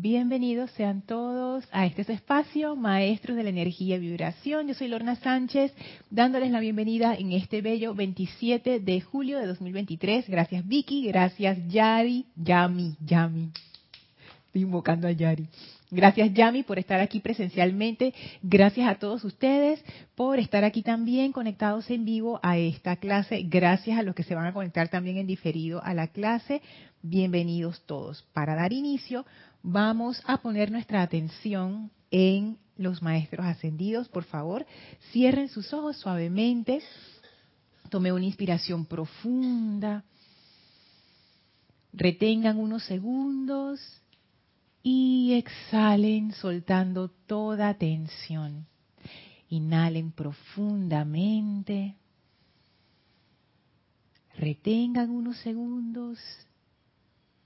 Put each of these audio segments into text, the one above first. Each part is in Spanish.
Bienvenidos sean todos a este espacio, Maestros de la Energía y Vibración. Yo soy Lorna Sánchez, dándoles la bienvenida en este bello 27 de julio de 2023. Gracias Vicky, gracias Yari, Yami, Yami. Estoy invocando a Yari. Gracias Yami por estar aquí presencialmente. Gracias a todos ustedes por estar aquí también conectados en vivo a esta clase. Gracias a los que se van a conectar también en diferido a la clase. Bienvenidos todos. Para dar inicio, vamos a poner nuestra atención en los maestros ascendidos. Por favor, cierren sus ojos suavemente. Tome una inspiración profunda. Retengan unos segundos y exhalen soltando toda tensión. Inhalen profundamente. Retengan unos segundos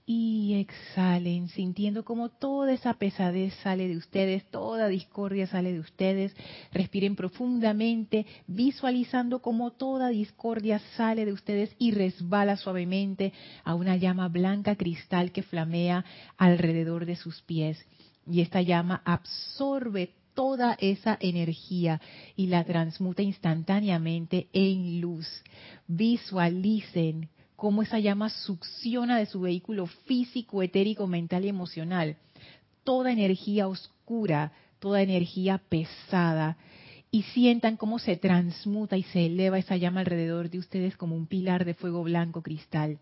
y exhalen sintiendo como toda esa pesadez sale de ustedes, toda discordia sale de ustedes. Respiren profundamente, visualizando como toda discordia sale de ustedes y resbala suavemente a una llama blanca cristal que flamea alrededor de sus pies. Y esta llama absorbe toda esa energía y la transmuta instantáneamente en luz. Visualicen cómo esa llama succiona de su vehículo físico, etérico, mental y emocional. Toda energía oscura, toda energía pesada, y sientan cómo se transmuta y se eleva esa llama alrededor de ustedes como un pilar de fuego blanco cristal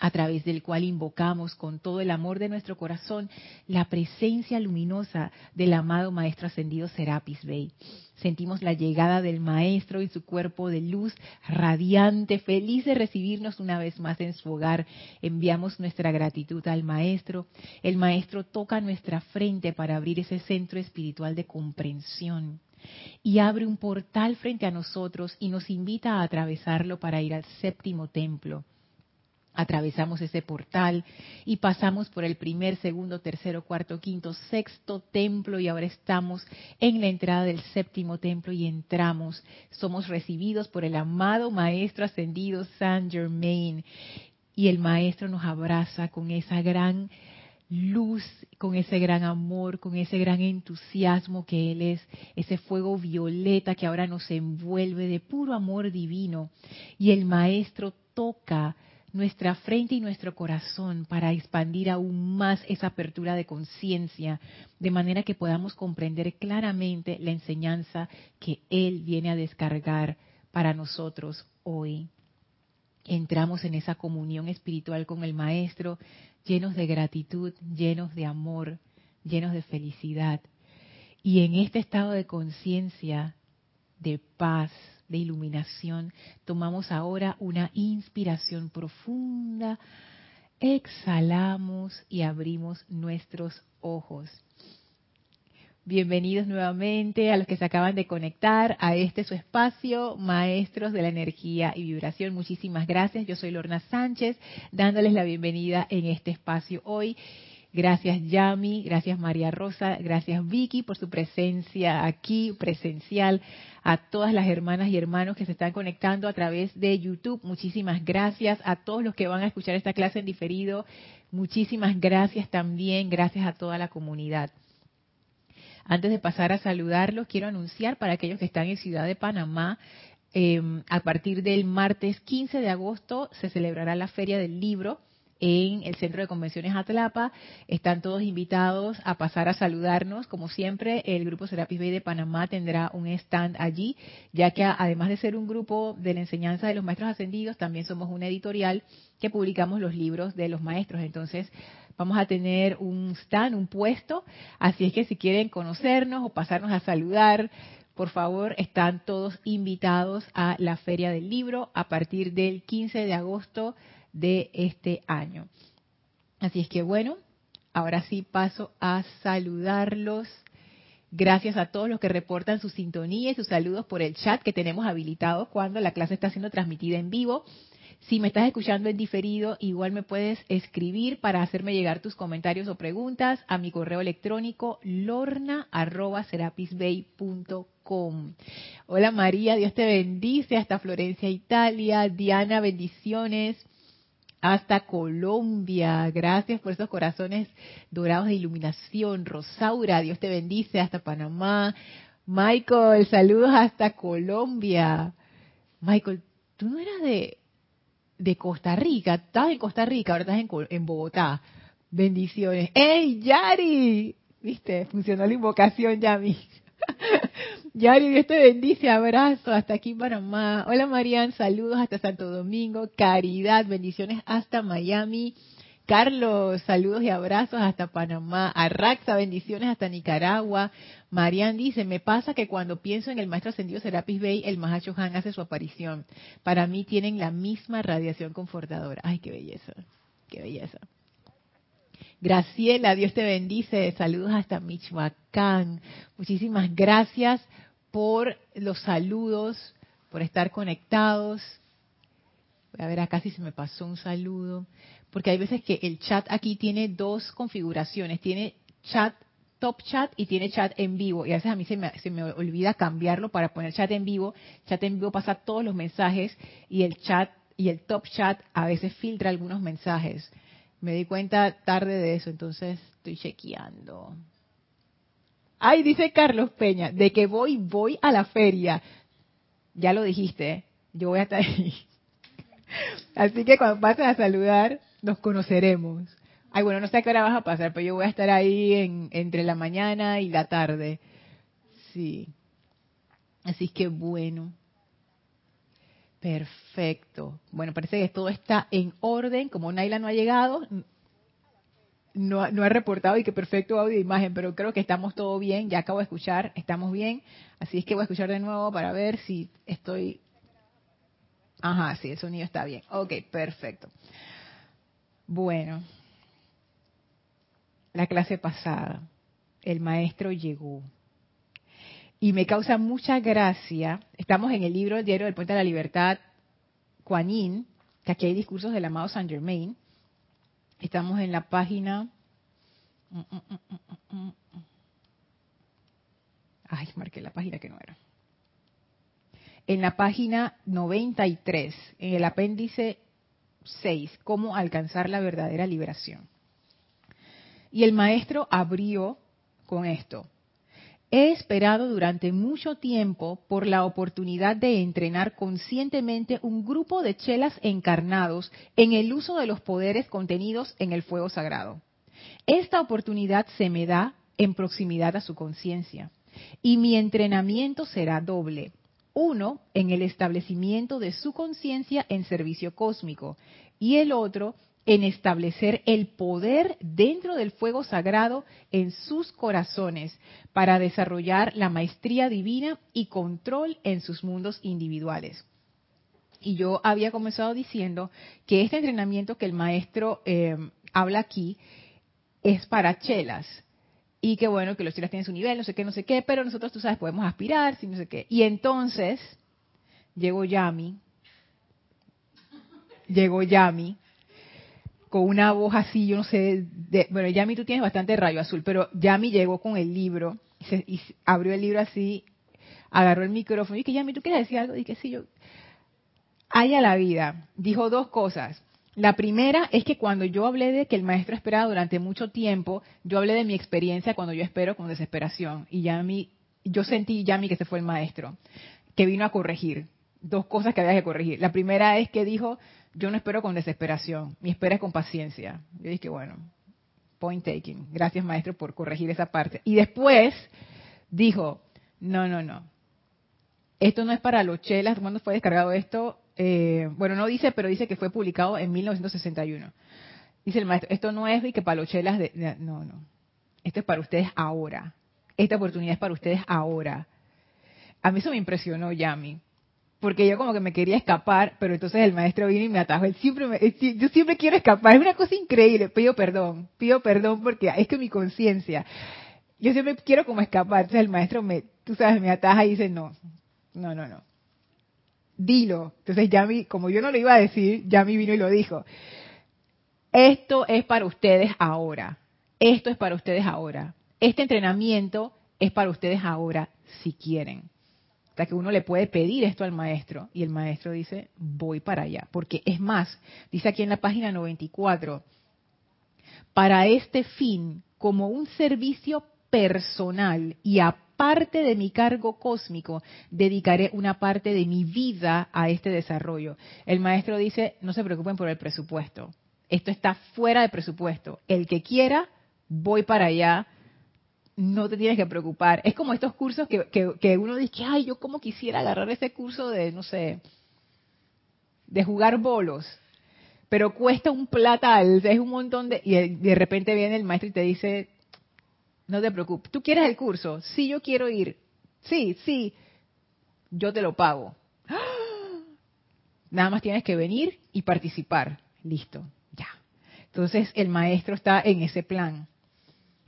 a través del cual invocamos con todo el amor de nuestro corazón la presencia luminosa del amado Maestro Ascendido Serapis Bey. Sentimos la llegada del Maestro y su cuerpo de luz radiante, feliz de recibirnos una vez más en su hogar. Enviamos nuestra gratitud al Maestro. El Maestro toca nuestra frente para abrir ese centro espiritual de comprensión y abre un portal frente a nosotros y nos invita a atravesarlo para ir al séptimo templo atravesamos ese portal y pasamos por el primer, segundo, tercero, cuarto, quinto, sexto templo y ahora estamos en la entrada del séptimo templo y entramos. Somos recibidos por el amado Maestro Ascendido Saint Germain y el Maestro nos abraza con esa gran luz, con ese gran amor, con ese gran entusiasmo que Él es, ese fuego violeta que ahora nos envuelve de puro amor divino. Y el Maestro toca nuestra frente y nuestro corazón para expandir aún más esa apertura de conciencia, de manera que podamos comprender claramente la enseñanza que Él viene a descargar para nosotros hoy. Entramos en esa comunión espiritual con el Maestro, llenos de gratitud, llenos de amor, llenos de felicidad. Y en este estado de conciencia, de paz, de iluminación, tomamos ahora una inspiración profunda, exhalamos y abrimos nuestros ojos. Bienvenidos nuevamente a los que se acaban de conectar a este su espacio, Maestros de la Energía y Vibración. Muchísimas gracias. Yo soy Lorna Sánchez, dándoles la bienvenida en este espacio hoy. Gracias Yami, gracias María Rosa, gracias Vicky por su presencia aquí presencial, a todas las hermanas y hermanos que se están conectando a través de YouTube. Muchísimas gracias a todos los que van a escuchar esta clase en diferido. Muchísimas gracias también, gracias a toda la comunidad. Antes de pasar a saludarlos, quiero anunciar para aquellos que están en Ciudad de Panamá, eh, a partir del martes 15 de agosto se celebrará la Feria del Libro en el Centro de Convenciones Atlapa. Están todos invitados a pasar a saludarnos. Como siempre, el Grupo Serapis Bay de Panamá tendrá un stand allí, ya que además de ser un grupo de la enseñanza de los maestros ascendidos, también somos una editorial que publicamos los libros de los maestros. Entonces, vamos a tener un stand, un puesto. Así es que si quieren conocernos o pasarnos a saludar, por favor, están todos invitados a la Feria del Libro a partir del 15 de agosto de este año. Así es que bueno, ahora sí paso a saludarlos. Gracias a todos los que reportan su sintonía y sus saludos por el chat que tenemos habilitado cuando la clase está siendo transmitida en vivo. Si me estás escuchando en diferido, igual me puedes escribir para hacerme llegar tus comentarios o preguntas a mi correo electrónico lorna.serapisbay.com. Hola María, Dios te bendice hasta Florencia, Italia. Diana, bendiciones. Hasta Colombia. Gracias por esos corazones dorados de iluminación. Rosaura, Dios te bendice hasta Panamá. Michael, saludos hasta Colombia. Michael, tú no eras de, de Costa Rica, estabas en Costa Rica, ahora estás en, en Bogotá. Bendiciones. ¡Ey, Yari! ¿Viste? Funcionó la invocación, Yami. Yari, Dios te bendice, abrazo hasta aquí Panamá. Hola Marian, saludos hasta Santo Domingo. Caridad, bendiciones hasta Miami. Carlos, saludos y abrazos hasta Panamá. Arraxa, bendiciones hasta Nicaragua. Marian dice, me pasa que cuando pienso en el maestro ascendido Serapis Bey, el Mahacho Han hace su aparición. Para mí tienen la misma radiación confortadora. Ay, qué belleza, qué belleza. Graciela, Dios te bendice. Saludos hasta Michoacán. Muchísimas gracias por los saludos, por estar conectados. Voy a ver acá si se me pasó un saludo. Porque hay veces que el chat aquí tiene dos configuraciones. Tiene chat top chat y tiene chat en vivo. Y a veces a mí se me, se me olvida cambiarlo para poner chat en vivo. Chat en vivo pasa todos los mensajes y el chat y el top chat a veces filtra algunos mensajes. Me di cuenta tarde de eso, entonces estoy chequeando. Ay, dice Carlos Peña, de que voy, voy a la feria. Ya lo dijiste, yo voy a estar ahí. Así que cuando pasen a saludar, nos conoceremos. Ay, bueno, no sé qué hora vas a pasar, pero yo voy a estar ahí en, entre la mañana y la tarde. Sí. Así que bueno. Perfecto. Bueno, parece que todo está en orden. Como Naila no ha llegado, no, ha reportado y que perfecto audio e imagen, pero creo que estamos todo bien. Ya acabo de escuchar, estamos bien. Así es que voy a escuchar de nuevo para ver si estoy. Ajá, sí, el sonido está bien. Ok, perfecto. Bueno, la clase pasada, el maestro llegó y me causa mucha gracia. Estamos en el libro diario del puente de la libertad, Kuan que aquí hay discursos del amado Saint Germain. Estamos en la página. Ay, marqué la página que no era. En la página 93, en el apéndice 6, cómo alcanzar la verdadera liberación. Y el maestro abrió con esto. He esperado durante mucho tiempo por la oportunidad de entrenar conscientemente un grupo de chelas encarnados en el uso de los poderes contenidos en el fuego sagrado. Esta oportunidad se me da en proximidad a su conciencia y mi entrenamiento será doble. Uno, en el establecimiento de su conciencia en servicio cósmico y el otro en establecer el poder dentro del fuego sagrado en sus corazones para desarrollar la maestría divina y control en sus mundos individuales. Y yo había comenzado diciendo que este entrenamiento que el maestro eh, habla aquí es para chelas. Y que bueno, que los chelas tienen su nivel, no sé qué, no sé qué, pero nosotros, tú sabes, podemos aspirar, si no sé qué. Y entonces llegó Yami, llegó Yami, con una voz así, yo no sé, de, bueno, Yami tú tienes bastante rayo azul, pero Yami llegó con el libro y, abrió el libro así, agarró el micrófono y que Yami, ¿tú quieres decir algo? Y que sí, yo, haya la vida, dijo dos cosas. La primera es que cuando yo hablé de que el maestro esperaba durante mucho tiempo, yo hablé de mi experiencia cuando yo espero con desesperación. Y Yami, yo sentí Yami que se fue el maestro, que vino a corregir. Dos cosas que había que corregir. La primera es que dijo, yo no espero con desesperación, mi espera es con paciencia. Yo dije, bueno, point taking. Gracias, maestro, por corregir esa parte. Y después dijo, no, no, no. Esto no es para los chelas. ¿Cuándo fue descargado esto? Eh, bueno, no dice, pero dice que fue publicado en 1961. Dice el maestro, esto no es que para los chelas no, no. Esto es para ustedes ahora. Esta oportunidad es para ustedes ahora. A mí eso me impresionó, Yami porque yo como que me quería escapar, pero entonces el maestro vino y me atajó. Él siempre me, yo siempre quiero escapar, es una cosa increíble. Pido perdón, pido perdón porque es que mi conciencia, yo siempre quiero como escapar. Entonces el maestro me, tú sabes, me ataja y dice no, no, no, no. Dilo. Entonces Yami, como yo no lo iba a decir, Yami vino y lo dijo. Esto es para ustedes ahora. Esto es para ustedes ahora. Este entrenamiento es para ustedes ahora, si quieren que uno le puede pedir esto al maestro y el maestro dice, voy para allá. Porque es más, dice aquí en la página 94, para este fin, como un servicio personal y aparte de mi cargo cósmico, dedicaré una parte de mi vida a este desarrollo. El maestro dice, no se preocupen por el presupuesto. Esto está fuera de presupuesto. El que quiera, voy para allá. No te tienes que preocupar. Es como estos cursos que, que, uno dice, ay, yo como quisiera agarrar ese curso de, no sé, de jugar bolos pero cuesta un platal, es un montón de... Y de repente viene el maestro y te dice, no te preocupes. ¿Tú quieres el curso? Sí, yo quiero ir. Sí, sí. Yo te lo pago. Nada más tienes que venir y participar. Listo, ya. Entonces el maestro está en ese plan.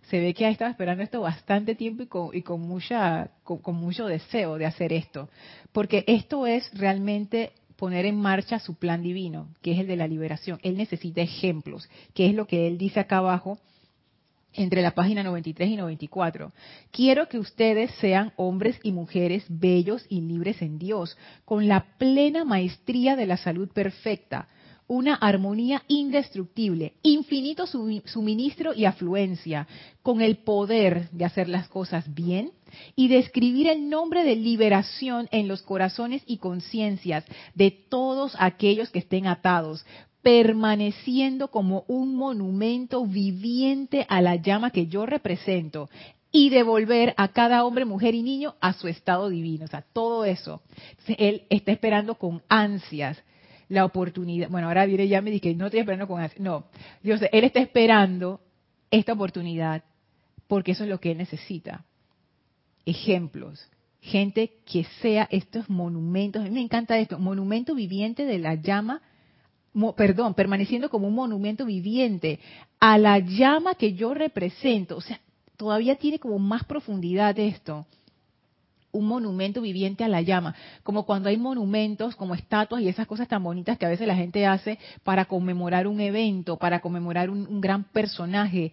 Se ve que ha estado esperando esto bastante tiempo y con, y con mucha, con mucho deseo de hacer esto. Porque esto es realmente poner en marcha su plan divino, que es el de la liberación. Él necesita ejemplos, que es lo que él dice acá abajo entre la página 93 y 94. Quiero que ustedes sean hombres y mujeres bellos y libres en Dios, con la plena maestría de la salud perfecta, una armonía indestructible, infinito suministro y afluencia, con el poder de hacer las cosas bien y de escribir el nombre de liberación en los corazones y conciencias de todos aquellos que estén atados, permaneciendo como un monumento viviente a la llama que yo represento y devolver a cada hombre, mujer y niño a su estado divino. O sea, todo eso. él está esperando con ansias la oportunidad. Bueno, ahora viene ya me que no estoy esperando con ansias. No, Dios, él está esperando esta oportunidad porque eso es lo que él necesita. Ejemplos. Gente que sea estos monumentos. A mí me encanta esto. Monumento viviente de la llama perdón, permaneciendo como un monumento viviente a la llama que yo represento. O sea, todavía tiene como más profundidad esto. Un monumento viviente a la llama, como cuando hay monumentos, como estatuas y esas cosas tan bonitas que a veces la gente hace para conmemorar un evento, para conmemorar un, gran personaje,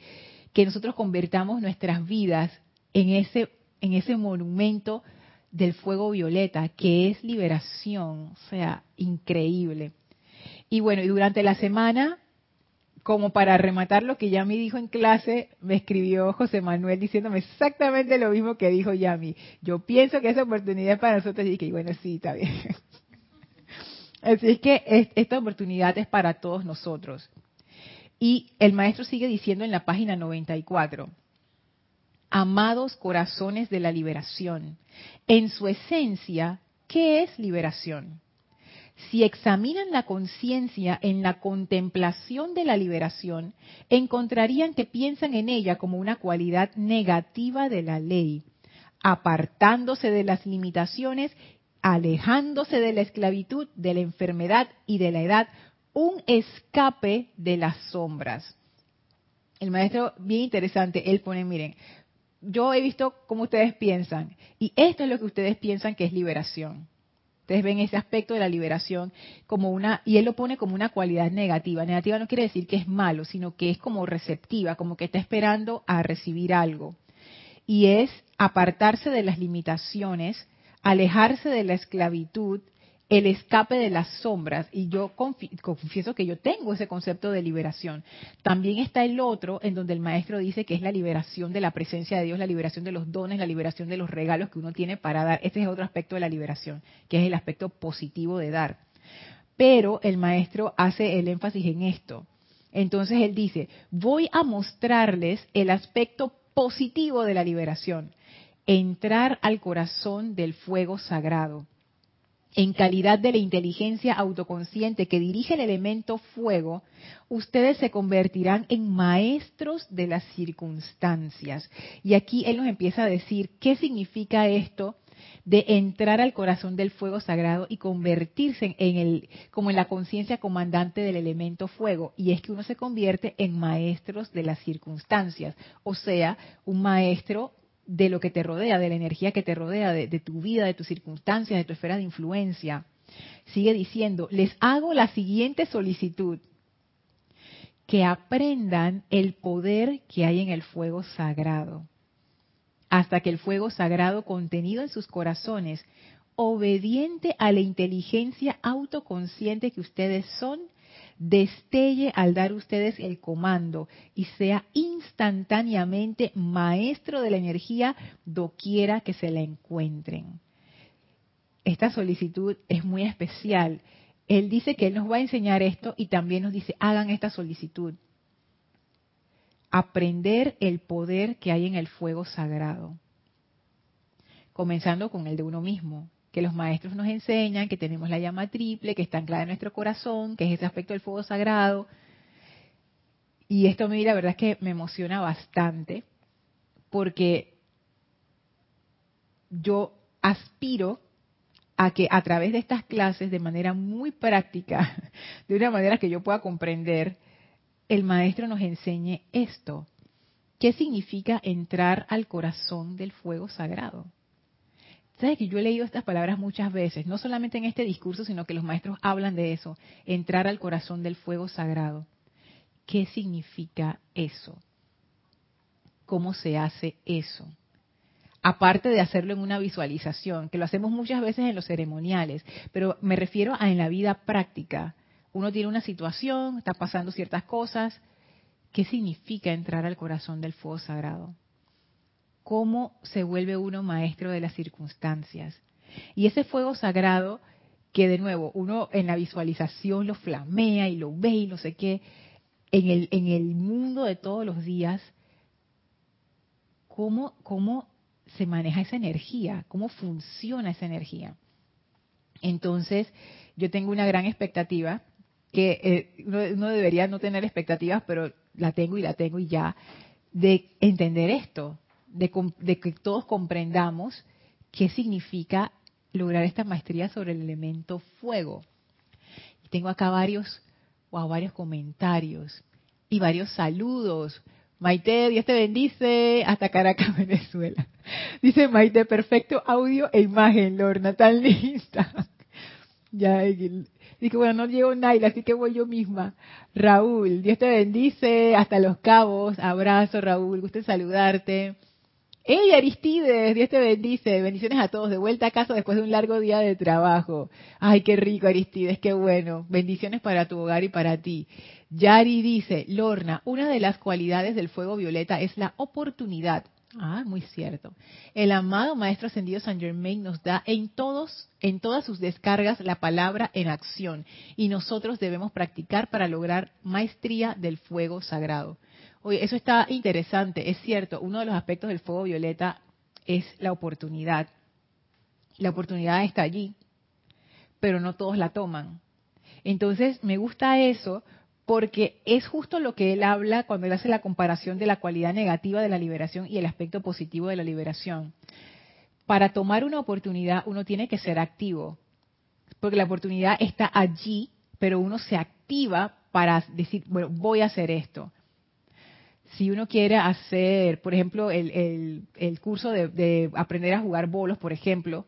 que nosotros convertamos nuestras vidas en ese, en ese monumento del fuego violeta, que es liberación, o sea, increíble. Y bueno, y durante la semana, como para rematar lo que Yami dijo en clase, me escribió José Manuel diciéndome exactamente lo mismo que dijo Yami. Yo pienso que esa oportunidad es para nosotros y que bueno, sí, está bien. Así es que esta oportunidad es para todos nosotros. Y el maestro sigue diciendo en la página 94, amados corazones de la liberación, en su esencia, ¿qué es liberación? Si examinan la conciencia en la contemplación de la liberación, encontrarían que piensan en ella como una cualidad negativa de la ley, apartándose de las limitaciones, alejándose de la esclavitud, de la enfermedad y de la edad, un escape de las sombras. El maestro, bien interesante, él pone, miren, yo he visto cómo ustedes piensan, y esto es lo que ustedes piensan que es liberación Ustedes ven ese aspecto de la liberación como una, y él lo pone como una cualidad negativa. Negativa no quiere decir que es malo, sino que es como receptiva, como que está esperando a recibir algo. Y es apartarse de las limitaciones, alejarse de la esclavitud, el escape de las sombras. Y yo confieso que yo tengo ese concepto de liberación. También está el otro, en donde el maestro dice que es la liberación de la presencia de Dios, la liberación de los dones, la liberación de los regalos que uno tiene para dar. Este es otro aspecto de la liberación, que es el aspecto positivo de dar. Pero el maestro hace el énfasis en esto. Entonces él dice, voy a mostrarles el aspecto positivo de la liberación, entrar al corazón del fuego sagrado en calidad de la inteligencia autoconsciente que dirige el elemento fuego, ustedes se convertirán en maestros de las circunstancias. Y aquí él nos empieza a decir qué significa esto de entrar al corazón del fuego sagrado y convertirse en el como en la conciencia comandante del elemento fuego y es que uno se convierte en maestros de las circunstancias, o sea, un maestro de lo que te rodea, de la energía que te rodea, de, tu vida, de tus circunstancias, de tu esfera de influencia. Sigue diciendo, les hago la siguiente solicitud, que aprendan el poder que hay en el fuego sagrado, hasta que el fuego sagrado contenido en sus corazones obediente a la inteligencia autoconsciente que ustedes son, destelle al dar ustedes el comando y sea instantáneamente maestro de la energía doquiera que se la encuentren. Esta solicitud es muy especial. Él dice que Él nos va a enseñar esto y también nos dice, hagan esta solicitud. Aprender el poder que hay en el fuego sagrado. Comenzando con el de uno mismo que los maestros nos enseñan, que tenemos la llama triple, que está anclada en nuestro corazón, que es ese aspecto del fuego sagrado. Y esto a mí la verdad es que me emociona bastante, porque yo aspiro a que a través de estas clases, de manera muy práctica, de una manera que yo pueda comprender, el maestro nos enseñe esto. ¿Qué significa entrar al corazón del fuego sagrado? Sabes que yo he leído estas palabras muchas veces, no solamente en este discurso, sino que los maestros hablan de eso, entrar al corazón del fuego sagrado. ¿Qué significa eso? ¿Cómo se hace eso? Aparte de hacerlo en una visualización, que lo hacemos muchas veces en los ceremoniales, pero me refiero a en la vida práctica. Uno tiene una situación, está pasando ciertas cosas. ¿Qué significa entrar al corazón del fuego sagrado? Cómo se vuelve uno maestro de las circunstancias. Y ese fuego sagrado que de nuevo uno en la visualización lo flamea y lo ve y no sé qué, en el, en el mundo de todos los días, ¿cómo, cómo se maneja esa energía? ¿Cómo funciona esa energía? Entonces, yo tengo una gran expectativa, que eh, uno debería no tener expectativas, pero la tengo y la tengo y ya, de entender esto, de, que todos comprendamos qué significa lograr esta maestría sobre el elemento fuego. Y tengo acá varios, wow, varios comentarios y varios saludos. Maite, Dios te bendice, hasta Caracas, Venezuela. Dice Maite, perfecto audio e imagen, Lorna, tan linda. Ya, Dice, bueno, no llego Naila, así que voy yo misma. Raúl, Dios te bendice, hasta Los Cabos. Abrazo, Raúl, gusto saludarte. ¡Hey Aristides! Dios te bendice. Bendiciones a todos. De vuelta a casa después de un largo día de trabajo. Ay, qué rico Aristides, qué bueno. Bendiciones para tu hogar y para ti. Yari dice, Lorna, una de las cualidades del fuego violeta es la oportunidad. Ah, muy cierto. El amado Maestro Ascendido San Germain nos da en todos, en todas sus descargas la palabra en acción y nosotros debemos practicar para lograr maestría del fuego sagrado. Oye, eso está interesante, es cierto, uno de los aspectos del fuego violeta es la oportunidad. La oportunidad está allí, pero no todos la toman. Entonces, me gusta eso porque es justo lo que él habla cuando él hace la comparación de la cualidad negativa de la liberación y el aspecto positivo de la liberación. Para tomar una oportunidad uno tiene que ser activo, porque la oportunidad está allí, pero uno se activa para decir, bueno, voy a hacer esto si uno quiere hacer, por ejemplo, el, curso de, aprender a jugar bolos, por ejemplo,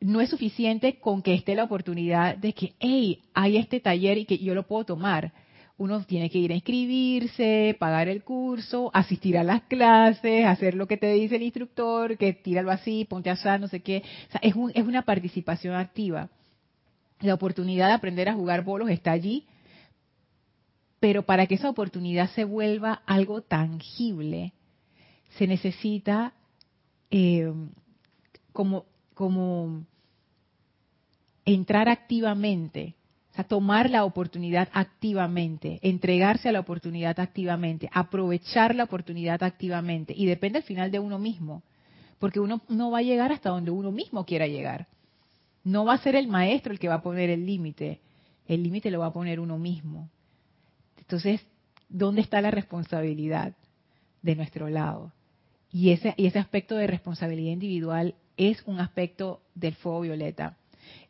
no es suficiente con que esté la oportunidad de que, hey, hay este taller y que yo lo puedo tomar. Uno tiene que ir a inscribirse, pagar el curso, asistir a las clases, hacer lo que te dice el instructor, que tíralo así, ponte así, no sé qué. O sea, es, es una participación activa. La oportunidad de aprender a jugar bolos está allí, pero para que esa oportunidad se vuelva algo tangible, se necesita eh, como, entrar activamente, o sea, tomar la oportunidad activamente, entregarse a la oportunidad activamente, aprovechar la oportunidad activamente. Y depende al final de uno mismo, porque uno no va a llegar hasta donde uno mismo quiera llegar. No va a ser el maestro el que va a poner el límite, el límite lo va a poner uno mismo. Entonces, ¿dónde está la responsabilidad de nuestro lado? Y ese, y ese aspecto de responsabilidad individual es un aspecto del fuego violeta.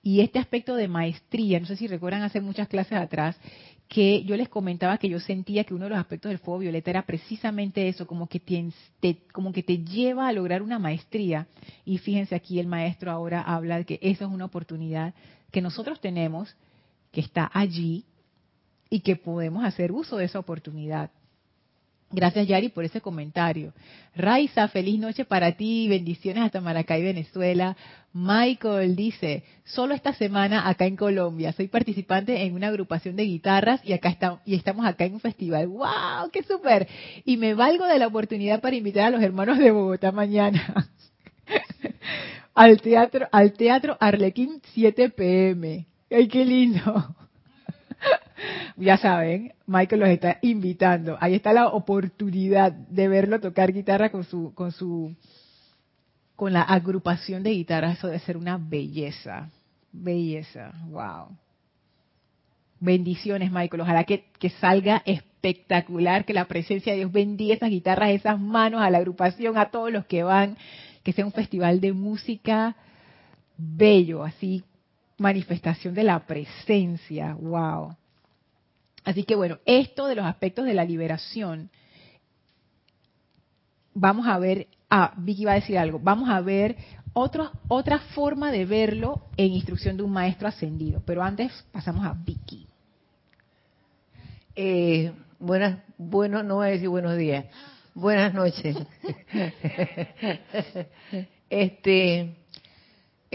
Y este aspecto de maestría, no sé si recuerdan hace muchas clases atrás, que yo les comentaba que yo sentía que uno de los aspectos del fuego violeta era precisamente eso, como que te, como que te lleva a lograr una maestría. Y fíjense aquí el maestro ahora habla de que esa es una oportunidad que nosotros tenemos, que está allí y que podemos hacer uso de esa oportunidad. Gracias, Yari, por ese comentario. Raiza, feliz noche para ti, bendiciones hasta Maracay, Venezuela. Michael dice, solo esta semana acá en Colombia, soy participante en una agrupación de guitarras y acá estamos, y estamos acá en un festival. ¡Wow! ¡Qué súper! Y me valgo de la oportunidad para invitar a los hermanos de Bogotá mañana al teatro, al teatro Arlequín 7 pm. ¡Ay, qué lindo! ya saben, Michael los está invitando. Ahí está la oportunidad de verlo tocar guitarra con su, con su, con la agrupación de guitarras. Eso debe ser una belleza, belleza, wow. Bendiciones, Michael. Ojalá que, que salga espectacular, que la presencia de Dios bendiga esas guitarras, esas manos a la agrupación, a todos los que van, que sea un festival de música bello, así manifestación de la presencia, wow. Así que bueno, esto de los aspectos de la liberación, vamos a ver, ah, Vicky va a decir algo, vamos a ver otro, otra forma de verlo en instrucción de un maestro ascendido, pero antes pasamos a Vicky. Eh, buenas, bueno, no voy a decir buenos días, buenas noches. este,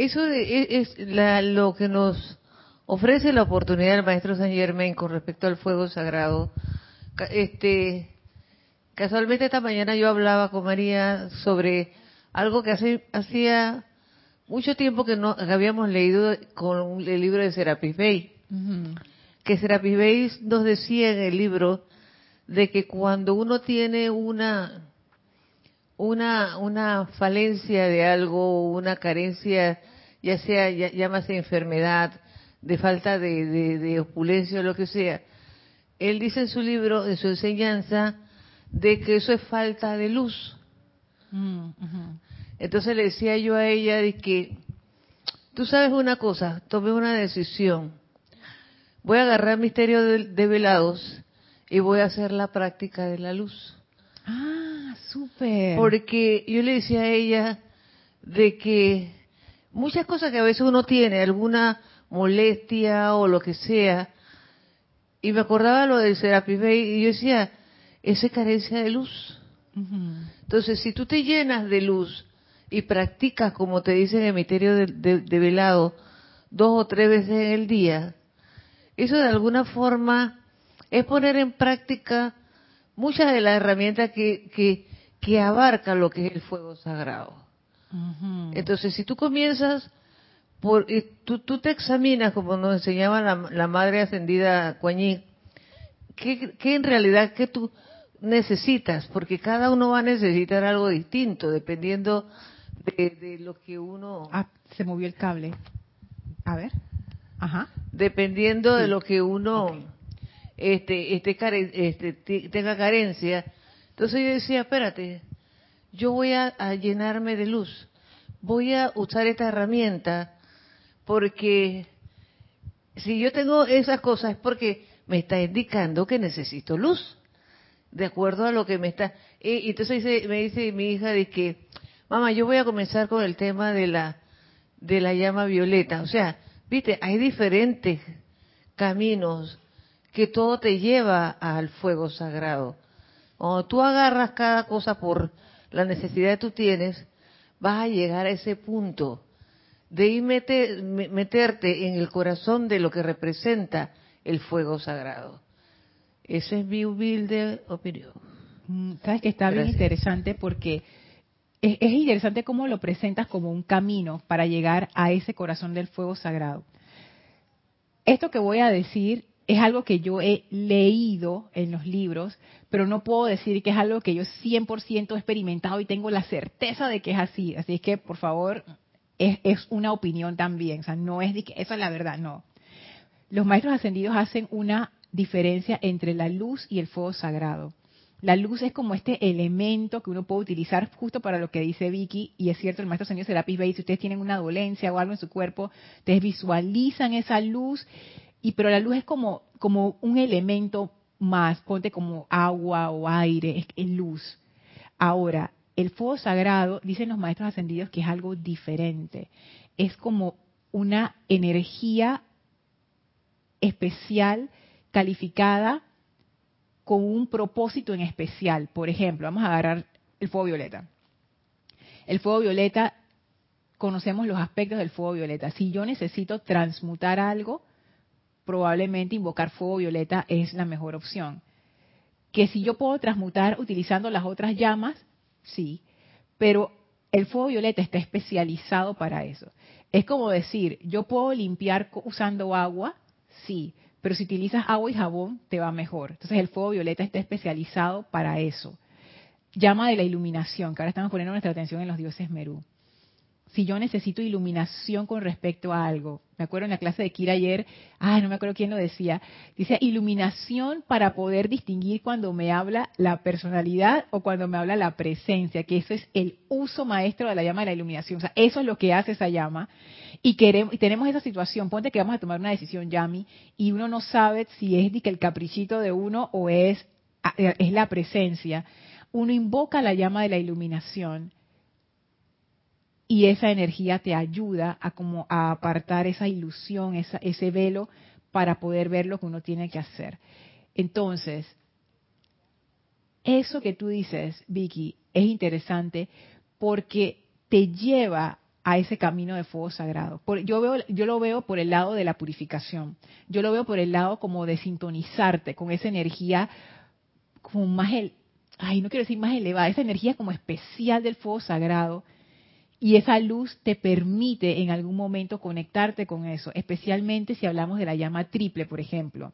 eso es, lo que nos ofrece la oportunidad del maestro San Germain con respecto al fuego sagrado. Este, casualmente esta mañana yo hablaba con María sobre algo que hace, hacía mucho tiempo que no habíamos leído con el libro de Serapis Bey. Que Serapis Bey nos decía en el libro de que cuando uno tiene una una una falencia de algo, una carencia, ya sea llámase enfermedad, de falta de, de, opulencia o lo que sea. Él dice en su libro, en su enseñanza, de que eso es falta de luz. Mm, Entonces le decía yo a ella de que, tú sabes una cosa, tomé una decisión. Voy a agarrar misterio de, de velados y voy a hacer la práctica de la luz. Ah, súper. Porque yo le decía a ella de que muchas cosas que a veces uno tiene, alguna molestia o lo que sea. Y me acordaba lo del Serapis Bay y yo decía, esa es carencia de luz. Entonces, si tú te llenas de luz y practicas, como te dice en el misterio de, velado, dos o tres veces en el día, eso de alguna forma es poner en práctica muchas de las herramientas que, que, que abarca lo que es el fuego sagrado. Entonces, si tú comienzas por, tú, tú, te examinas, como nos enseñaba la, madre ascendida Coañí, ¿qué, en realidad qué tú necesitas? Porque cada uno va a necesitar algo distinto, dependiendo de, lo que uno... Ah, se movió el cable. A ver. Ajá. Dependiendo de lo que uno este, este, este, tenga carencia. Entonces yo decía, espérate, yo voy a llenarme de luz. Voy a usar esta herramienta porque si yo tengo esas cosas es porque me está indicando que necesito luz, de acuerdo a lo que me está... Y, entonces me dice mi hija de que, mamá, yo voy a comenzar con el tema de la, de la llama violeta. O sea, viste, hay diferentes caminos que todo te lleva al fuego sagrado. Cuando tú agarras cada cosa por la necesidad que tú tienes, vas a llegar a ese punto de ir meterte en el corazón de lo que representa el fuego sagrado. Esa es mi humilde opinión. Mm, sabes que está bien interesante porque es, es, interesante cómo lo presentas como un camino para llegar a ese corazón del fuego sagrado. Esto que voy a decir es algo que yo he leído en los libros, pero no puedo decir que es algo que yo 100% he experimentado y tengo la certeza de que es así. Así es que, por favor, es, una opinión también, o sea, no es de que esa es la verdad, no. Los maestros ascendidos hacen una diferencia entre la luz y el fuego sagrado. La luz es como este elemento que uno puede utilizar justo para lo que dice Vicky, y es cierto, el maestro ascendido Serapis Bey, si ustedes tienen una dolencia o algo en su cuerpo, ustedes visualizan esa luz, y pero la luz es como, como un elemento más, ponte como agua o aire, es luz. Ahora, el fuego sagrado, dicen los maestros ascendidos que es algo diferente. Es como una energía especial calificada con un propósito en especial. Por ejemplo, vamos a agarrar el fuego violeta. El fuego violeta, conocemos los aspectos del fuego violeta. Si yo necesito transmutar algo, probablemente invocar fuego violeta es la mejor opción. Que si yo puedo transmutar utilizando las otras llamas, sí, pero el fuego violeta está especializado para eso. Es como decir, yo puedo limpiar usando agua, sí, pero si utilizas agua y jabón te va mejor. Entonces el fuego violeta está especializado para eso. Llama de la iluminación, que ahora estamos poniendo nuestra atención en los dioses Merú si yo necesito iluminación con respecto a algo. Me acuerdo en la clase de Kira ayer, ay, no me acuerdo quién lo decía, dice iluminación para poder distinguir cuando me habla la personalidad o cuando me habla la presencia, que eso es el uso maestro de la llama de la iluminación. O sea, eso es lo que hace esa llama. Y, queremos, y tenemos esa situación, ponte que vamos a tomar una decisión, Yami, y uno no sabe si es el caprichito de uno o es, es la presencia. Uno invoca la llama de la iluminación y esa energía te ayuda a como a apartar esa ilusión, ese velo para poder ver lo que uno tiene que hacer. Entonces, eso que tú dices, Vicky, es interesante porque te lleva a ese camino de fuego sagrado. yo, veo, yo lo veo por el lado de la purificación. Yo lo veo por el lado como de sintonizarte con esa energía como más, el, ay, no quiero decir más elevada, esa energía como especial del fuego sagrado y esa luz te permite en algún momento conectarte con eso, especialmente si hablamos de la llama triple, por ejemplo.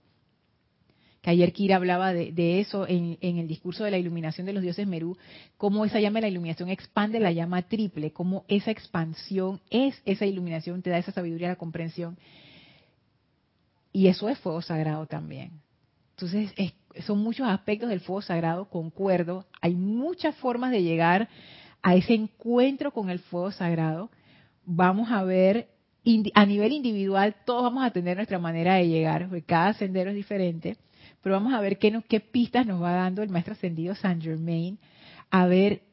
Que ayer Kira hablaba de, eso en, el discurso de la iluminación de los dioses Merú, cómo esa llama de la iluminación expande la llama triple, cómo esa expansión es esa iluminación, te da esa sabiduría, la comprensión. Y eso es fuego sagrado también. Entonces, son muchos aspectos del fuego sagrado, concuerdo. Hay muchas formas de llegar a ese encuentro con el fuego sagrado, vamos a ver a nivel individual, todos vamos a tener nuestra manera de llegar, porque cada sendero es diferente, pero vamos a ver qué, pistas nos va dando el maestro ascendido Saint Germain, a ver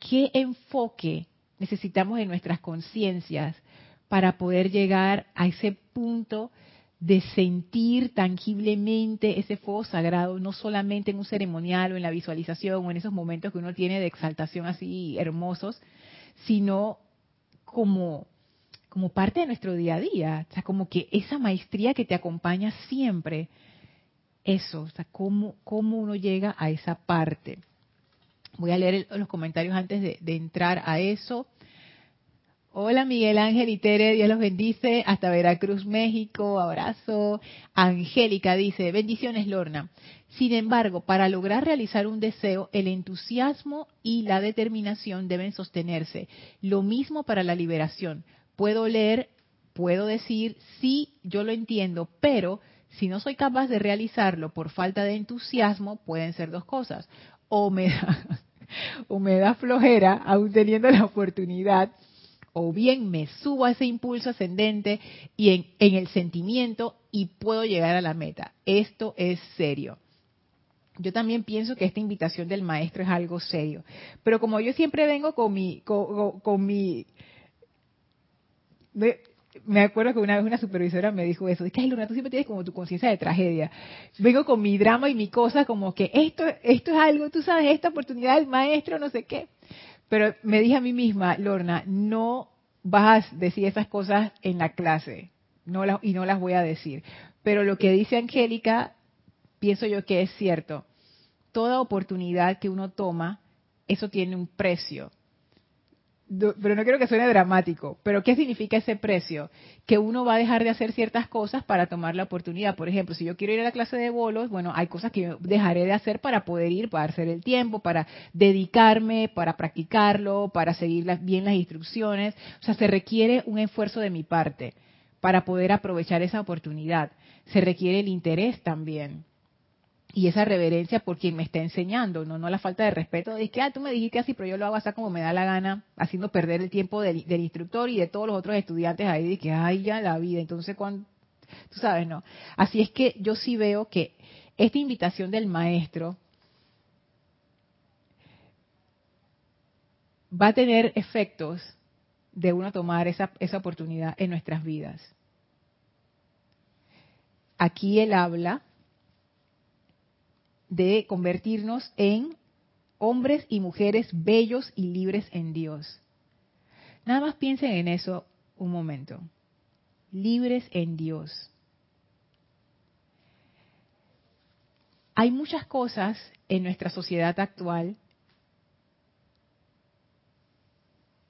qué enfoque necesitamos en nuestras conciencias para poder llegar a ese punto de sentir tangiblemente ese fuego sagrado, no solamente en un ceremonial o en la visualización o en esos momentos que uno tiene de exaltación así hermosos, sino como, como parte de nuestro día a día, o sea, como que esa maestría que te acompaña siempre, eso, o sea, cómo, cómo uno llega a esa parte. Voy a leer los comentarios antes de, de entrar a eso. Hola Miguel Ángel y Tere, Dios los bendice. Hasta Veracruz, México. Abrazo. Angélica dice, bendiciones Lorna. Sin embargo, para lograr realizar un deseo, el entusiasmo y la determinación deben sostenerse. Lo mismo para la liberación. Puedo leer, puedo decir, sí, yo lo entiendo, pero si no soy capaz de realizarlo por falta de entusiasmo, pueden ser dos cosas. O me da, o me da flojera, aún teniendo la oportunidad o bien me subo a ese impulso ascendente y en, en, el sentimiento y puedo llegar a la meta. Esto es serio. Yo también pienso que esta invitación del maestro es algo serio. Pero como yo siempre vengo con mi, con, mi, me, acuerdo que una vez una supervisora me dijo eso, es que Luna, tú siempre tienes como tu conciencia de tragedia. Vengo con mi drama y mi cosa como que esto, esto es algo, tú sabes, esta oportunidad del maestro, no sé qué. Pero me dije a mí misma, Lorna, no vas a decir esas cosas en la clase no y no las voy a decir. Pero lo que dice Angélica, pienso yo que es cierto. Toda oportunidad que uno toma, eso tiene un precio pero no quiero que suene dramático, pero ¿qué significa ese precio? Que uno va a dejar de hacer ciertas cosas para tomar la oportunidad. Por ejemplo, si yo quiero ir a la clase de bolos, bueno, hay cosas que yo dejaré de hacer para poder ir, para hacer el tiempo, para dedicarme, para practicarlo, para seguir bien las instrucciones. O sea, se requiere un esfuerzo de mi parte para poder aprovechar esa oportunidad. Se requiere el interés también y esa reverencia por quien me está enseñando, no no la falta de respeto de que ah, tú me dijiste así, pero yo lo hago así como me da la gana, haciendo perder el tiempo del, instructor y de todos los otros estudiantes ahí de que ay ya la vida, entonces cuando tú sabes, no. Así es que yo sí veo que esta invitación del maestro va a tener efectos de uno tomar esa, esa oportunidad en nuestras vidas. Aquí él habla de convertirnos en hombres y mujeres bellos y libres en Dios. Nada más piensen en eso un momento. Libres en Dios. Hay muchas cosas en nuestra sociedad actual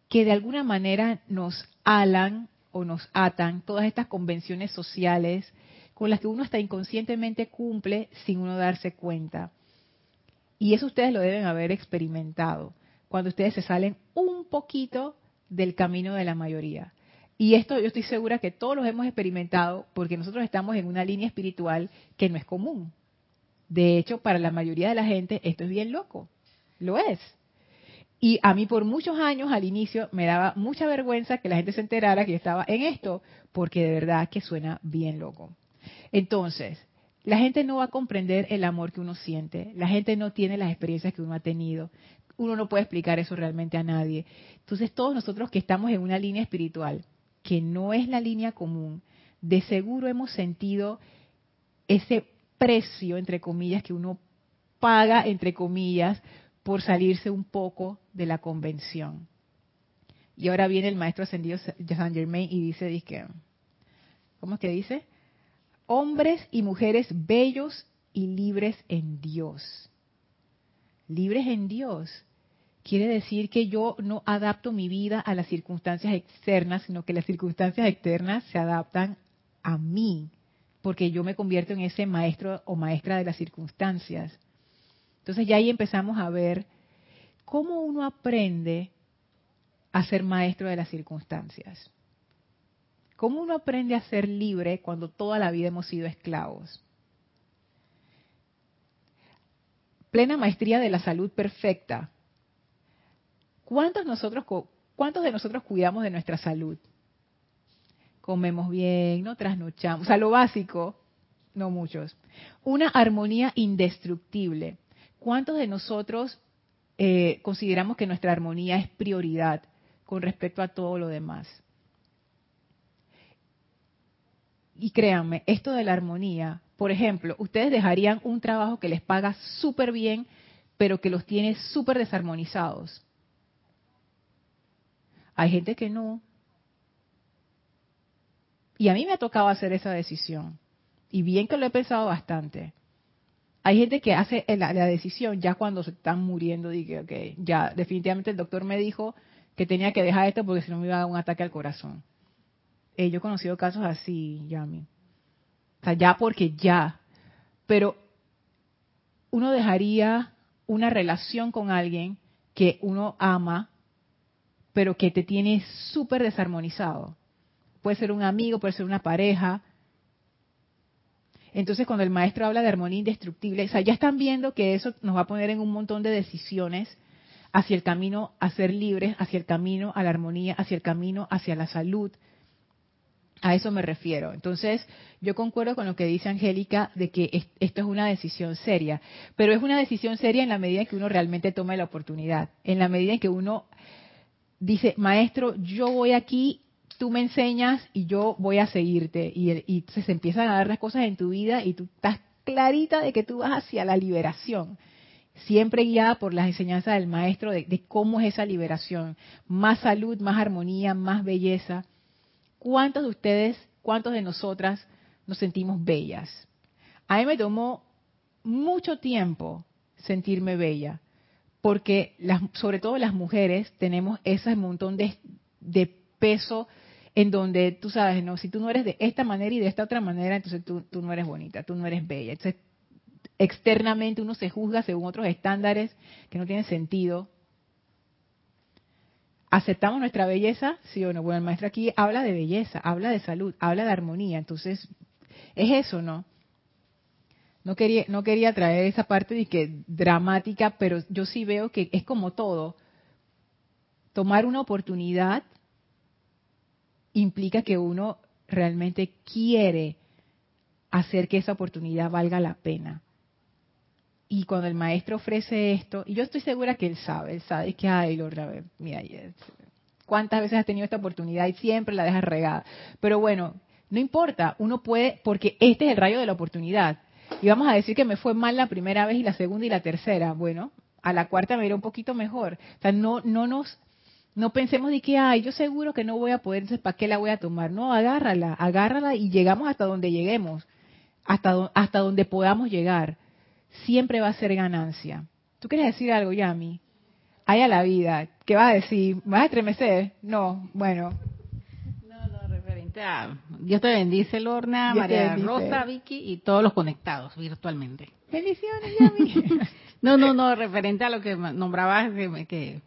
que de alguna manera nos alan o nos atan, todas estas convenciones sociales con las que uno hasta inconscientemente cumple sin uno darse cuenta. Y eso ustedes lo deben haber experimentado cuando ustedes se salen un poquito del camino de la mayoría. Y esto yo estoy segura que todos los hemos experimentado porque nosotros estamos en una línea espiritual que no es común. De hecho, para la mayoría de la gente esto es bien loco. Lo es. Y a mí por muchos años al inicio me daba mucha vergüenza que la gente se enterara que yo estaba en esto, porque de verdad que suena bien loco. Entonces, la gente no va a comprender el amor que uno siente, la gente no tiene las experiencias que uno ha tenido, uno no puede explicar eso realmente a nadie. Entonces, todos nosotros que estamos en una línea espiritual, que no es la línea común, de seguro hemos sentido ese precio, entre comillas, que uno paga, entre comillas, por salirse un poco de la convención. Y ahora viene el maestro ascendido Saint Germain y dice, dice, ¿cómo es que dice? Hombres y mujeres bellos y libres en Dios. Libres en Dios. Quiere decir que yo no adapto mi vida a las circunstancias externas, sino que las circunstancias externas se adaptan a mí, porque yo me convierto en ese maestro o maestra de las circunstancias. Entonces ya ahí empezamos a ver cómo uno aprende a ser maestro de las circunstancias. ¿Cómo uno aprende a ser libre cuando toda la vida hemos sido esclavos? Plena maestría de la salud perfecta. ¿Cuántos, nosotros, ¿Cuántos de nosotros cuidamos de nuestra salud? Comemos bien, no trasnochamos, o sea, lo básico, no muchos. Una armonía indestructible. ¿Cuántos de nosotros eh, consideramos que nuestra armonía es prioridad con respecto a todo lo demás? Y créanme, esto de la armonía, por ejemplo, ustedes dejarían un trabajo que les paga súper bien, pero que los tiene súper desarmonizados. Hay gente que no. Y a mí me ha tocado hacer esa decisión. Y bien que lo he pensado bastante. Hay gente que hace la, decisión ya cuando se están muriendo, dije, ok, ya definitivamente el doctor me dijo que tenía que dejar esto porque si no me iba a dar un ataque al corazón. Eh, yo he conocido casos así, Yami. O sea, ya porque ya. Pero uno dejaría una relación con alguien que uno ama, pero que te tiene súper desarmonizado. Puede ser un amigo, puede ser una pareja, entonces, cuando el maestro habla de armonía indestructible, o sea, ya están viendo que eso nos va a poner en un montón de decisiones hacia el camino a ser libres, hacia el camino a la armonía, hacia el camino hacia la salud. A eso me refiero. Entonces, yo concuerdo con lo que dice Angélica de que esto es una decisión seria, pero es una decisión seria en la medida en que uno realmente toma la oportunidad, en la medida en que uno dice, maestro, yo voy aquí tú me enseñas y yo voy a seguirte. Y, se empiezan a dar las cosas en tu vida y tú estás clarita de que tú vas hacia la liberación. Siempre guiada por las enseñanzas del maestro de, de cómo es esa liberación. Más salud, más armonía, más belleza. ¿Cuántos de ustedes, cuántos de nosotras nos sentimos bellas? A mí me tomó mucho tiempo sentirme bella, porque las, sobre todo las mujeres tenemos ese montón de, peso en donde tú sabes, no, si tú no eres de esta manera y de esta otra manera, entonces tú, tú no eres bonita, tú no eres bella. Entonces, externamente uno se juzga según otros estándares que no tienen sentido. ¿Aceptamos nuestra belleza? Sí o no. Bueno, el maestro aquí habla de belleza, habla de salud, habla de armonía. Entonces, es eso, ¿no? No quería, no quería traer esa parte de que dramática, pero yo sí veo que es como todo. Tomar una oportunidad implica que uno realmente quiere hacer que esa oportunidad valga la pena. Y cuando el maestro ofrece esto, y yo estoy segura que él sabe, él sabe que, ay, Lorna, mira, ¿cuántas veces has tenido esta oportunidad y siempre la dejas regada? Pero bueno, no importa, uno puede, porque este es el rayo de la oportunidad. Y vamos a decir que me fue mal la primera vez y la segunda y la tercera. Bueno, a la cuarta me irá un poquito mejor. O sea, no, no nos, no pensemos de que, ay, yo seguro que no voy a poder, entonces, ¿para qué la voy a tomar? No, agárrala, agárrala y llegamos hasta donde lleguemos, hasta, hasta donde podamos llegar. Siempre va a ser ganancia. ¿Tú quieres decir algo, Yami? Hay a la vida. ¿Qué vas a decir? ¿Vas a estremecer? No, bueno. No, no, referente a... Dios te bendice, Lorna, María Rosa, Vicky y todos los conectados virtualmente. Bendiciones, Yami. no, no, no, referente a lo que nombrabas que, que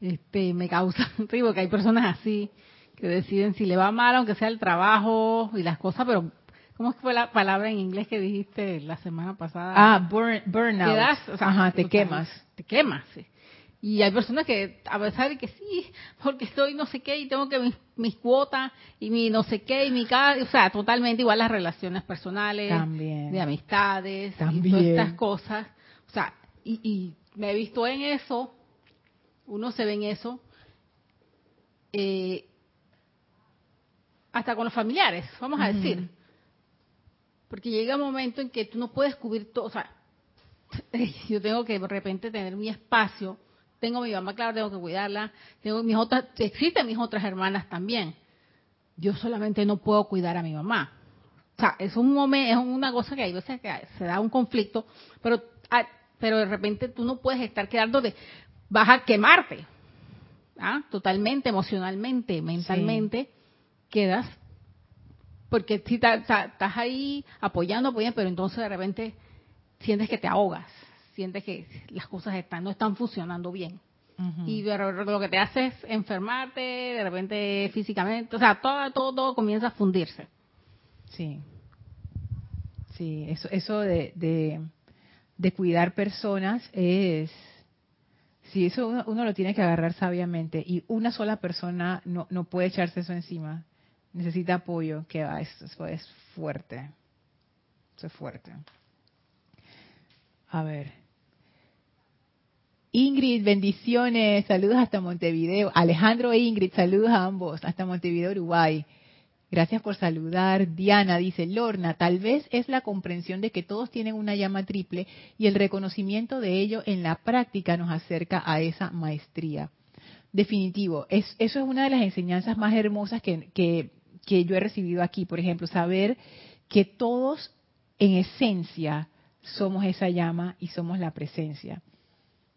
este, me causa río, que hay personas así que deciden si le va mal, aunque sea el trabajo y las cosas, pero ¿Cómo fue la palabra en inglés que dijiste la semana pasada? Ah, burn, burnout. Ajá, te quemas. Te quemas, sí. Y hay personas que, a pesar de que sí, porque estoy no sé qué y tengo que mis, cuotas y mi no sé qué y mi cada, o sea, totalmente igual las relaciones personales, de amistades, También. y todas estas cosas. O sea, y, y, me he visto en eso, uno se ve en eso, eh, hasta con los familiares, vamos a decir. Porque llega un momento en que tú no puedes cubrir todo, o sea, yo tengo que de repente tener mi espacio tengo mi mamá, claro, tengo que cuidarla. Tengo mis otras, existen mis otras hermanas también. Yo solamente no puedo cuidar a mi mamá. O sea, es un momento, es una cosa que hay veces que se da un conflicto, pero, ah, pero de repente tú no puedes estar quedando de, vas a quemarte. ¿ah? Totalmente, emocionalmente, mentalmente, quedas. Porque si estás ahí apoyando, apoyando, pero entonces de repente sientes que te ahogas sientes que las cosas están no están funcionando bien. Y lo que te hace es enfermarte, de repente físicamente, o sea, todo, todo, comienza a fundirse. Sí. Sí, eso, eso de, de, cuidar personas es, sí, eso uno, lo tiene que agarrar sabiamente y una sola persona no, no puede echarse eso encima. Necesita apoyo, que va, eso es fuerte. Eso es fuerte. A ver. Ingrid, bendiciones, saludos hasta Montevideo. Alejandro e Ingrid, saludos a ambos, hasta Montevideo, Uruguay. Gracias por saludar. Diana dice, Lorna, tal vez es la comprensión de que todos tienen una llama triple y el reconocimiento de ello en la práctica nos acerca a esa maestría. Definitivo, es, eso es una de las enseñanzas más hermosas que, que, que yo he recibido aquí. Por ejemplo, saber que todos en esencia somos esa llama y somos la presencia.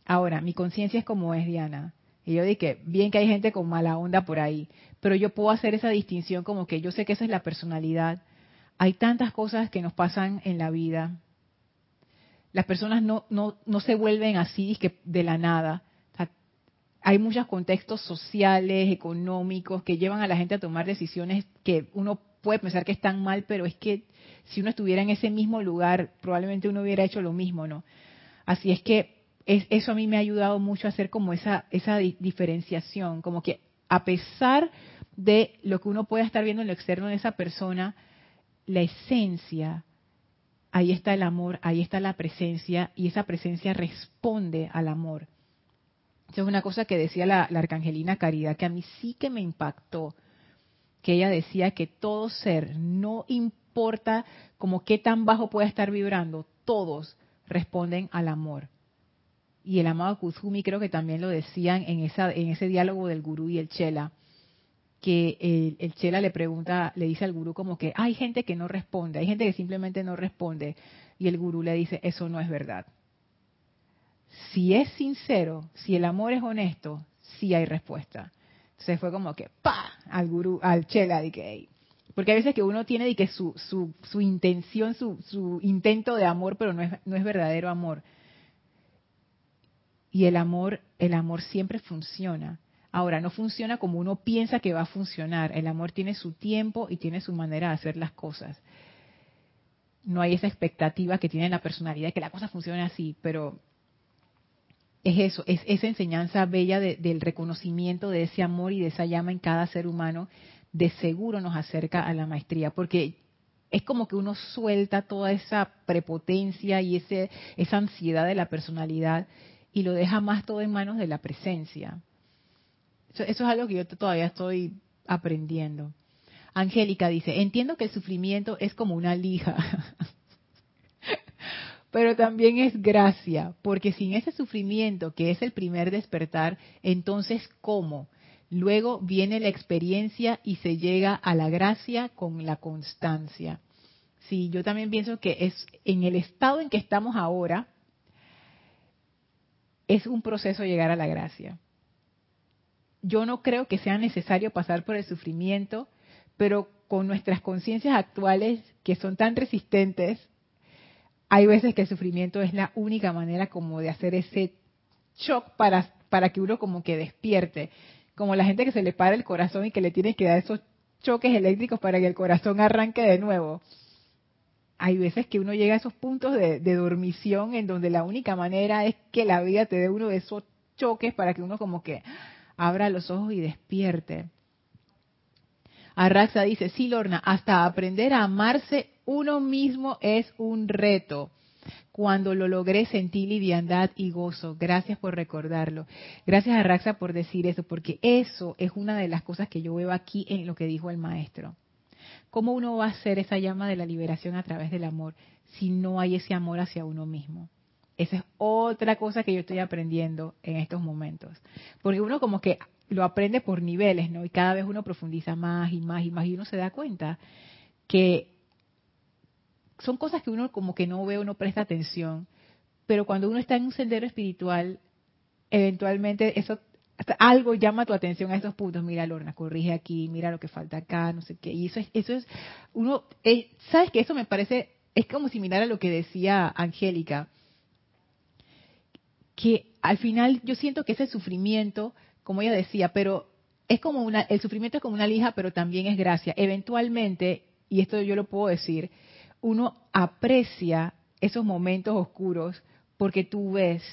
Ahora, mi conciencia es como es, Diana. Y yo dije, bien que hay gente con mala onda por ahí, pero yo puedo hacer esa distinción como que yo sé que esa es la personalidad. Hay tantas cosas que nos pasan en la vida. Las personas no, no, no se vuelven así de la nada. Hay muchos contextos sociales, económicos, que llevan a la gente a tomar decisiones que uno puede pensar que están mal, pero es que si uno estuviera en ese mismo lugar, probablemente uno hubiera hecho lo mismo, ¿no? Así es que eso a mí me ha ayudado mucho a hacer como esa, esa diferenciación, como que a pesar de lo que uno pueda estar viendo en lo externo de esa persona, la esencia, ahí está el amor, ahí está la presencia y esa presencia responde al amor. Esa es una cosa que decía la, la arcangelina Caridad, que a mí sí que me impactó, que ella decía que todo ser, no importa como qué tan bajo pueda estar vibrando, todos responden al amor y el amado Kuzumi creo que también lo decían en, esa, en ese diálogo del gurú y el chela, que el, el, chela le pregunta, le dice al gurú como que hay gente que no responde, hay gente que simplemente no responde, y el gurú le dice, eso no es verdad. Si es sincero, si el amor es honesto, sí hay respuesta. Entonces fue como que, pa, al gurú, al chela, de que, porque hay veces que uno tiene de que su, su, intención, su, su intento de amor, pero no es, no es verdadero amor y el amor, el amor siempre funciona. Ahora, no funciona como uno piensa que va a funcionar. El amor tiene su tiempo y tiene su manera de hacer las cosas. No hay esa expectativa que tiene la personalidad que la cosa funcione así, pero es eso, es esa enseñanza bella del reconocimiento de ese amor y de esa llama en cada ser humano, de seguro nos acerca a la maestría, porque es como que uno suelta toda esa prepotencia y ese, esa ansiedad de la personalidad y lo deja más todo en manos de la presencia. Eso, es algo que yo todavía estoy aprendiendo. Angélica dice, entiendo que el sufrimiento es como una lija. pero también es gracia, porque sin ese sufrimiento que es el primer despertar, entonces ¿cómo? Luego viene la experiencia y se llega a la gracia con la constancia. Sí, yo también pienso que es en el estado en que estamos ahora, es un proceso llegar a la gracia. Yo no creo que sea necesario pasar por el sufrimiento, pero con nuestras conciencias actuales que son tan resistentes, hay veces que el sufrimiento es la única manera como de hacer ese shock para, para que uno como que despierte. Como la gente que se le para el corazón y que le tiene que dar esos choques eléctricos para que el corazón arranque de nuevo. Hay veces que uno llega a esos puntos de, de dormición en donde la única manera es que la vida te dé uno de esos choques para que uno como que abra los ojos y despierte. Arraxa dice, sí, Lorna, hasta aprender a amarse uno mismo es un reto. Cuando lo logré sentí liviandad y gozo. Gracias por recordarlo. Gracias a Raxa por decir eso, porque eso es una de las cosas que yo veo aquí en lo que dijo el maestro. ¿Cómo uno va a hacer esa llama de la liberación a través del amor si no hay ese amor hacia uno mismo? Esa es otra cosa que yo estoy aprendiendo en estos momentos. Porque uno como que lo aprende por niveles, ¿no? Y cada vez uno profundiza más y más y más y uno se da cuenta que son cosas que uno como que no ve o no presta atención, pero cuando uno está en un sendero espiritual, eventualmente eso algo llama tu atención a esos puntos. Mira, Lorna, corrige aquí, mira lo que falta acá, no sé qué. Y eso es, eso es uno, eh, ¿sabes que Eso me parece, es como similar a lo que decía Angélica, que al final yo siento que ese sufrimiento como ella decía, pero es como una, el sufrimiento es como una lija, pero también es gracia. Eventualmente, y esto yo lo puedo decir, uno aprecia esos momentos oscuros porque tú ves,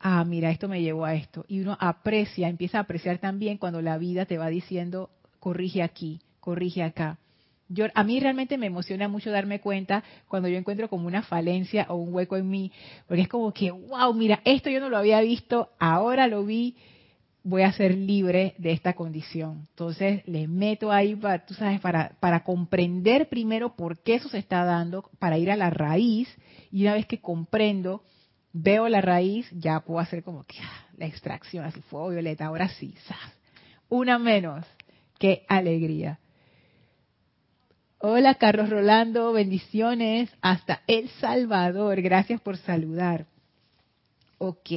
ah, mira, esto me llevó a esto. Y uno aprecia, empieza a apreciar también cuando la vida te va diciendo, corrige aquí, corrige acá. Yo, a mí realmente me emociona mucho darme cuenta cuando yo encuentro como una falencia o un hueco en mí, porque es como que, wow, mira, esto yo no lo había visto, ahora lo vi voy a ser libre de esta condición. Entonces le meto ahí, para, tú sabes, para, para comprender primero por qué eso se está dando, para ir a la raíz, y una vez que comprendo, veo la raíz, ya puedo hacer como que ah, la extracción, así fuego violeta, ahora sí, una menos, qué alegría. Hola Carlos Rolando, bendiciones hasta El Salvador, gracias por saludar. Ok.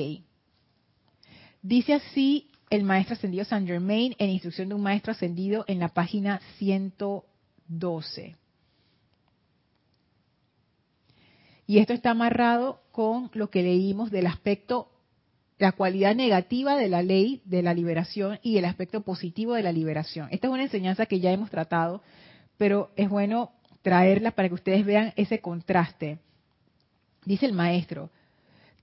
Dice así el maestro ascendido Saint Germain en instrucción de un maestro ascendido en la página 112. Y esto está amarrado con lo que leímos del aspecto, la cualidad negativa de la ley de la liberación y el aspecto positivo de la liberación. Esta es una enseñanza que ya hemos tratado, pero es bueno traerla para que ustedes vean ese contraste. Dice el maestro,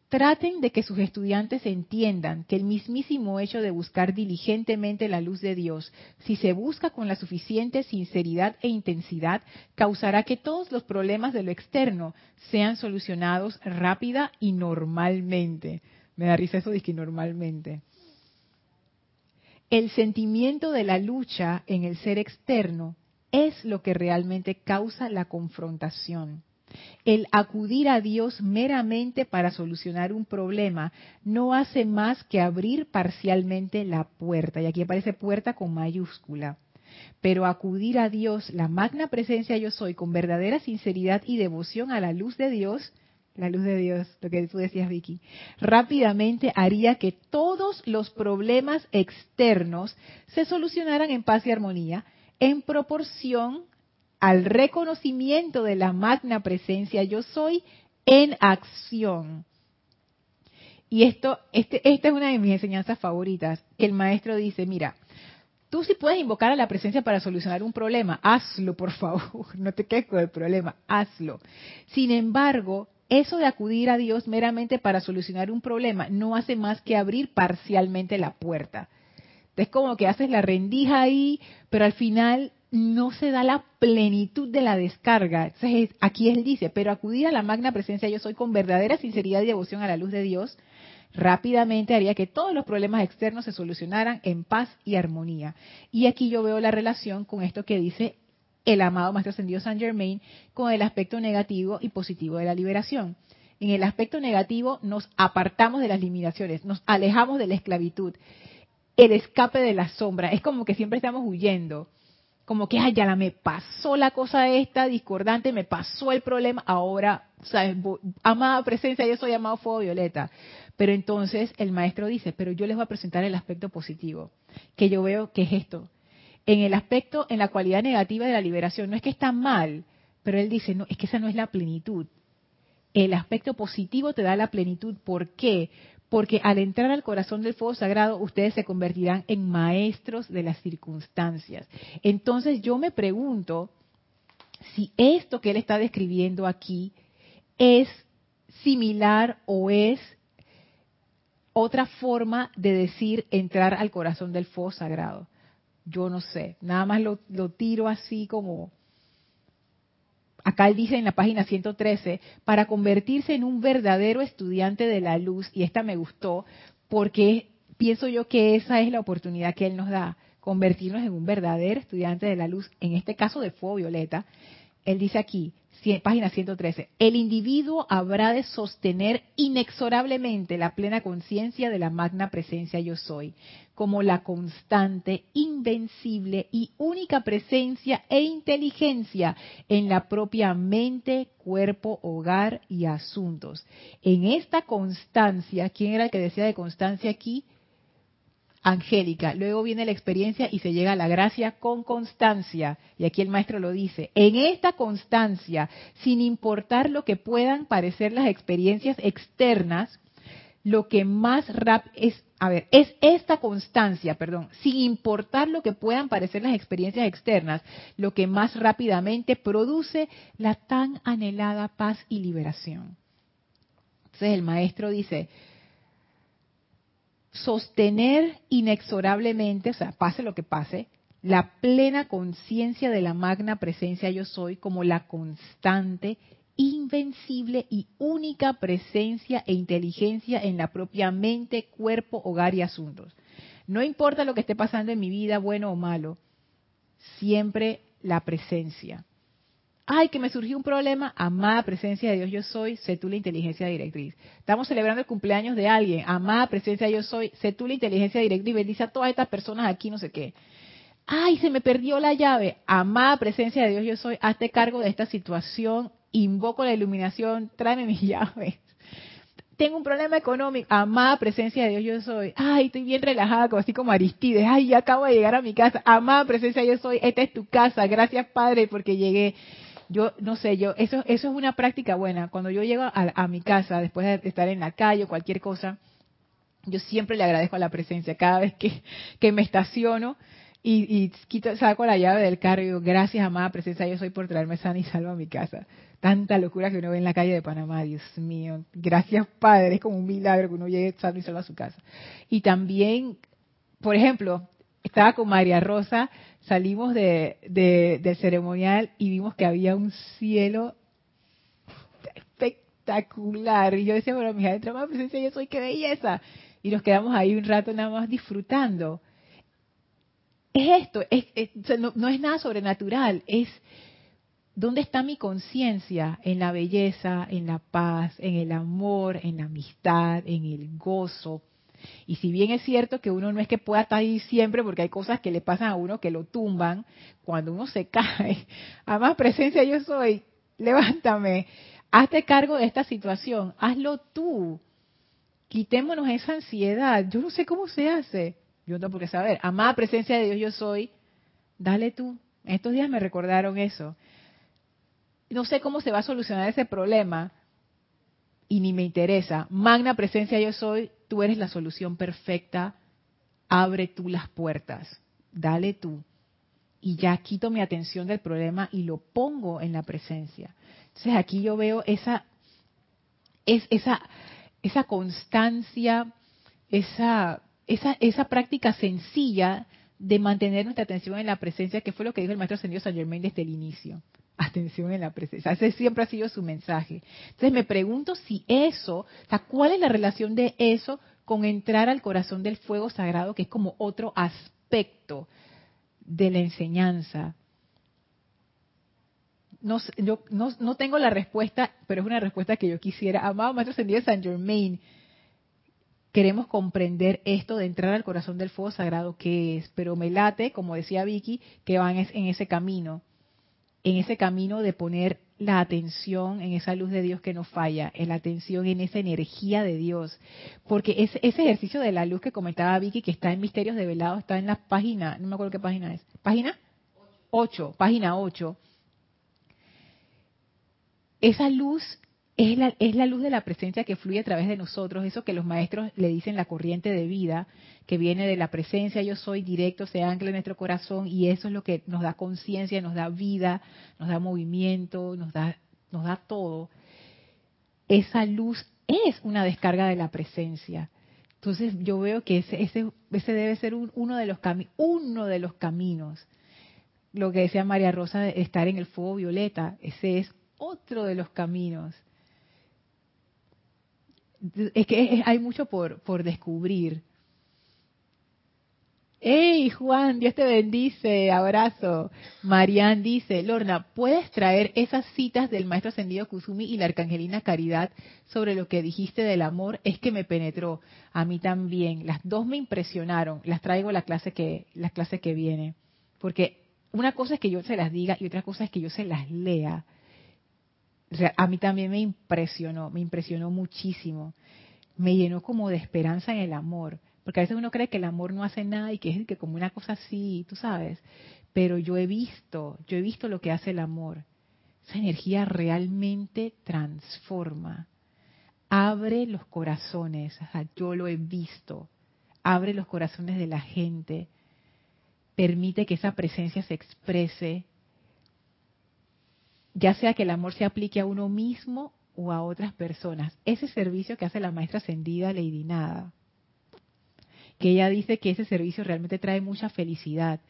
Traten de que sus estudiantes entiendan que el mismísimo hecho de buscar diligentemente la luz de Dios, si se busca con la suficiente sinceridad e intensidad, causará que todos los problemas de lo externo sean solucionados rápida y normalmente. Me da risa eso de que normalmente. El sentimiento de la lucha en el ser externo es lo que realmente causa la confrontación. El acudir a Dios meramente para solucionar un problema no hace más que abrir parcialmente la puerta. Y aquí aparece puerta con mayúscula. Pero acudir a Dios, la magna presencia yo soy, con verdadera sinceridad y devoción a la luz de Dios, la luz de Dios, lo que tú decías Vicky, rápidamente haría que todos los problemas externos se solucionaran en paz y armonía en proporción al reconocimiento de la magna presencia yo soy en acción. Y esto, este, esta es una de mis enseñanzas favoritas. El maestro dice, mira, tú sí puedes invocar a la presencia para solucionar un problema, hazlo por favor, no te quedes con el problema, hazlo. Sin embargo, eso de acudir a Dios meramente para solucionar un problema no hace más que abrir parcialmente la puerta. Es como que haces la rendija ahí, pero al final no se da la plenitud de la descarga. Entonces, aquí él dice, pero acudir a la magna presencia yo soy con verdadera sinceridad y devoción a la luz de Dios, rápidamente haría que todos los problemas externos se solucionaran en paz y armonía. Y aquí yo veo la relación con esto que dice el amado Maestro Ascendido Saint Germain con el aspecto negativo y positivo de la liberación. En el aspecto negativo nos apartamos de las limitaciones, nos alejamos de la esclavitud, el escape de la sombra. Es como que siempre estamos huyendo. Como que, ay, ya me pasó la cosa esta discordante, me pasó el problema, ahora, ¿sabes? Amada presencia, yo soy amado fuego violeta. Pero entonces el maestro dice, pero yo les voy a presentar el aspecto positivo, que yo veo que es esto. En el aspecto, en la cualidad negativa de la liberación, no es que está mal, pero él dice, no, es que esa no es la plenitud. El aspecto positivo te da la plenitud. ¿Por qué? Porque al entrar al corazón del fuego sagrado, ustedes se convertirán en maestros de las circunstancias. Entonces yo me pregunto si esto que él está describiendo aquí es similar o es otra forma de decir entrar al corazón del fuego sagrado. Yo no sé, nada más lo, tiro así como... Acá él dice en la página 113, para convertirse en un verdadero estudiante de la luz, y esta me gustó, porque pienso yo que esa es la oportunidad que él nos da, convertirnos en un verdadero estudiante de la luz, en este caso de fuego violeta. Él dice aquí, página 113, el individuo habrá de sostener inexorablemente la plena conciencia de la magna presencia yo soy, como la constante, invencible y única presencia e inteligencia en la propia mente, cuerpo, hogar y asuntos. En esta constancia, ¿quién era el que decía de constancia aquí? Angélica. Luego viene la experiencia y se llega a la gracia con constancia. Y aquí el maestro lo dice. En esta constancia, sin importar lo que puedan parecer las experiencias externas, lo que más rap es, a ver, es esta constancia, perdón, sin importar lo que puedan parecer las experiencias externas, lo que más rápidamente produce la tan anhelada paz y liberación. Entonces el maestro dice, sostener inexorablemente, o sea, pase lo que pase, la plena conciencia de la magna presencia yo soy como la constante, invencible y única presencia e inteligencia en la propia mente, cuerpo, hogar y asuntos. No importa lo que esté pasando en mi vida, bueno o malo, siempre la presencia ay, que me surgió un problema, amada presencia de Dios yo soy, sé tú la inteligencia directriz. Estamos celebrando el cumpleaños de alguien, amada presencia de yo soy, sé tú la inteligencia directriz, bendice a todas estas personas aquí, no sé qué. Ay, se me perdió la llave, amada presencia de Dios yo soy, hazte cargo de esta situación, invoco la iluminación, tráeme mi llave. Tengo un problema económico, amada presencia de Dios yo soy. Ay, estoy bien relajada, como así como Aristides. Ay, ya acabo de llegar a mi casa. Amada presencia yo soy, esta es tu casa. Gracias, Padre, porque llegué yo no sé, yo eso eso es una práctica buena. Cuando yo llego a, mi casa después de estar en la calle o cualquier cosa, yo siempre le agradezco a la presencia cada vez que, que me estaciono y, y quito, saco la llave del carro y digo, gracias amada presencia, yo soy por traerme sana y salva a mi casa. Tanta locura que uno ve en la calle de Panamá, Dios mío. Gracias Padre, es como un milagro que uno llegue sano y salva a su casa. Y también, por ejemplo, estaba con María Rosa salimos de, del ceremonial y vimos que había un cielo espectacular. Y yo decía, bueno, mi adentro más presencia, yo soy, qué belleza. Y nos quedamos ahí un rato nada más disfrutando. Es esto, es, no, no es nada sobrenatural, es ¿Dónde está mi conciencia? En la belleza, en la paz, en el amor, en la amistad, en el gozo. Y si bien es cierto que uno no es que pueda estar ahí siempre, porque hay cosas que le pasan a uno que lo tumban, cuando uno se cae, a más presencia yo soy, levántame, hazte cargo de esta situación, hazlo tú. Quitémonos esa ansiedad. Yo no sé cómo se hace. Yo no tengo por qué saber. Amada presencia de Dios yo soy, dale tú. estos días me recordaron eso. No sé cómo se va a solucionar ese problema, y ni me interesa. Magna presencia yo soy, tú eres la solución perfecta. Abre tú las puertas. Dale tú. Y ya quito mi atención del problema y lo pongo en la presencia. Entonces aquí yo veo esa, es, esa, esa constancia, esa, esa, esa práctica sencilla de mantener nuestra atención en la presencia, que fue lo que dijo el maestro Ascendido San Germain desde el inicio atención en la presencia. Ese siempre ha sido su mensaje. Entonces me pregunto si eso, o sea, ¿cuál es la relación de eso con entrar al corazón del fuego sagrado, que es como otro aspecto de la enseñanza? no, yo no, tengo la respuesta, pero es una respuesta que yo quisiera. Amado Maestro Ascendido San Germain, queremos comprender esto de entrar al corazón del fuego sagrado que es, pero me late, como decía Vicky, que van en ese camino, en ese camino de poner la atención en esa luz de Dios que no falla, en la atención en esa energía de Dios, porque ese, ese ejercicio de la luz que comentaba Vicky, que está en Misterios de Velado, está en la página, no me acuerdo qué página es, página 8, página 8, esa luz es la, es la luz de la presencia que fluye a través de nosotros, eso que los maestros le dicen la corriente de vida, que viene de la presencia yo soy directo, se ancla en nuestro corazón y eso es lo que nos da conciencia, nos da vida, nos da movimiento, nos da, nos da todo. Esa luz es una descarga de la presencia. Entonces yo veo que ese, ese, ese debe ser uno, de los uno de los caminos. Lo que decía María Rosa, estar en el fuego violeta, ese es otro de los caminos es que hay mucho por, por descubrir. ¡Hey, Juan! Dios te bendice. Abrazo. Marian dice, Lorna, ¿puedes traer esas citas del maestro ascendido Kusumi y la arcangelina Caridad sobre lo que dijiste del amor? Es que me penetró. A mí también. Las dos me impresionaron. Las traigo la clase que, la clase que viene. Porque una cosa es que yo se las diga y otra cosa es que yo se las lea a mí también me impresionó, me impresionó muchísimo. Me llenó como de esperanza en el amor. Porque a veces uno cree que el amor no hace nada y que es que como una cosa así, tú sabes. Pero yo he visto, yo he visto lo que hace el amor. Esa energía realmente transforma. Abre los corazones, yo lo he visto. Abre los corazones de la gente. Permite que esa presencia se exprese ya sea que el amor se aplique a uno mismo o a otras personas. Ese servicio que hace la maestra ascendida Lady Nada, que ella dice que ese servicio realmente trae mucha felicidad.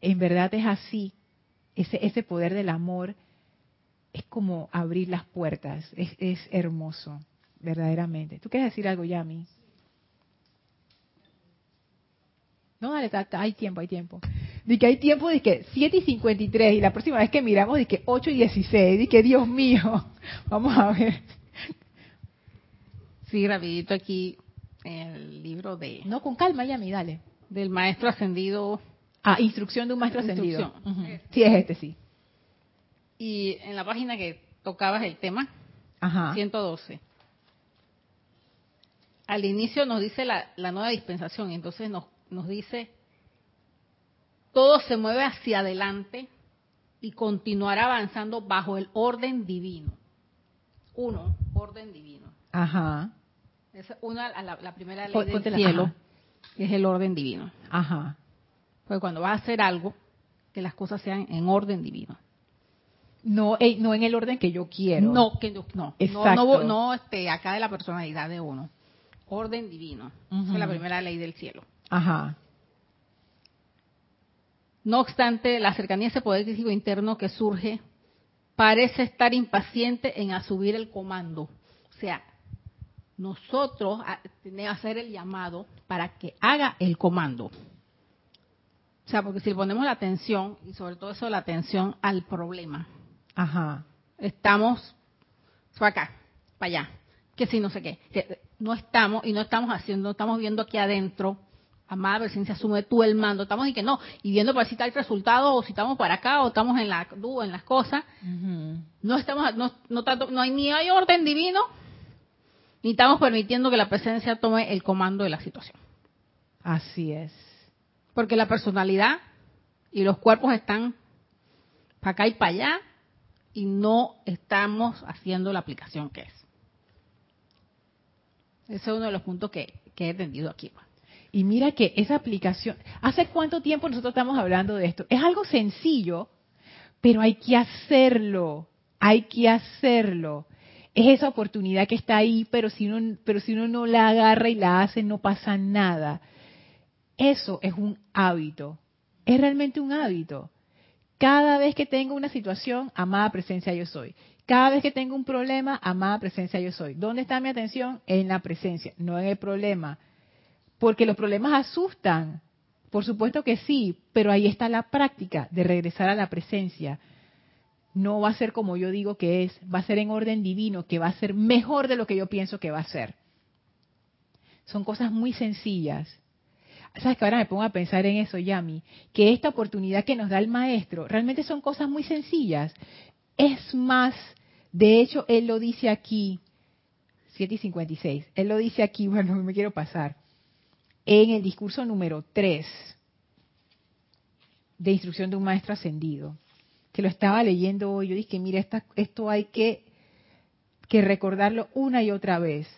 En verdad es así. Ese, ese poder del amor es como abrir las puertas. Es, es hermoso, verdaderamente. ¿Tú quieres decir algo, Yami? No, dale, hay tiempo, hay tiempo. De que hay tiempo de que 7 y 53 y la próxima vez que miramos de que 8 y 16, de que Dios mío, vamos a ver. Sí, rapidito aquí el libro de... No, con calma, Yami, dale. Del maestro ascendido. Ah, instrucción de un maestro ascendido. Sí, es este, sí. Y en la página que tocabas el tema, Ajá. 112 al inicio nos dice la, la nueva dispensación, entonces nos nos dice, todo se mueve hacia adelante y continuará avanzando bajo el orden divino. Uno, orden divino. Ajá. Es una, la, primera ley del cielo es el orden divino. Ajá. Porque cuando vas a hacer algo, que las cosas sean en orden divino. No, eh, no en el orden que yo quiero. No, que no, no, no, no, este, acá de la personalidad de uno. Orden divino. Esa es la primera ley del cielo. Ajá. No obstante, la cercanía a ese poder crítico interno que surge parece estar impaciente en asumir el comando. O sea, nosotros tenemos que hacer el llamado para que haga el comando. O sea, porque si le ponemos la atención, y sobre todo eso la atención al problema, Ajá. estamos para acá, para allá, que si no sé qué, no estamos y no estamos haciendo, no estamos viendo aquí adentro amada presencia, asume tú el mando. Estamos y que no, y viendo para si está el resultado, o si estamos para acá, o estamos en la en las cosas. No estamos, no, no, no hay ni hay orden divino, ni estamos permitiendo que la presencia tome el comando de la situación. Así es. Porque la personalidad y los cuerpos están para acá y para allá, y no estamos haciendo la aplicación que es. Ese es uno de los puntos que, que he entendido aquí. Pues. Y mira que esa aplicación, ¿hace cuánto tiempo nosotros estamos hablando de esto? Es algo sencillo, pero hay que hacerlo, hay que hacerlo. Es esa oportunidad que está ahí, pero si uno, pero si uno no la agarra y la hace, no pasa nada. Eso es un hábito, es realmente un hábito. Cada vez que tengo una situación, amada presencia yo soy. Cada vez que tengo un problema, amada presencia yo soy. ¿Dónde está mi atención? En la presencia, no en el problema porque los problemas asustan, por supuesto que sí, pero ahí está la práctica de regresar a la presencia. no va a ser como yo digo que es, va a ser en orden divino, que va a ser mejor de lo que yo pienso que va a ser. Son cosas muy sencillas. Sabes que ahora me pongo a pensar en eso, Yami, que esta oportunidad que nos da el maestro realmente son cosas muy sencillas. Es más, de hecho, él lo dice aquí, 7 y 56, él lo dice aquí, bueno, me quiero pasar, en el discurso número 3 de instrucción de un maestro ascendido, que lo estaba leyendo hoy, yo dije, mira, esto hay que, que recordarlo una y otra vez.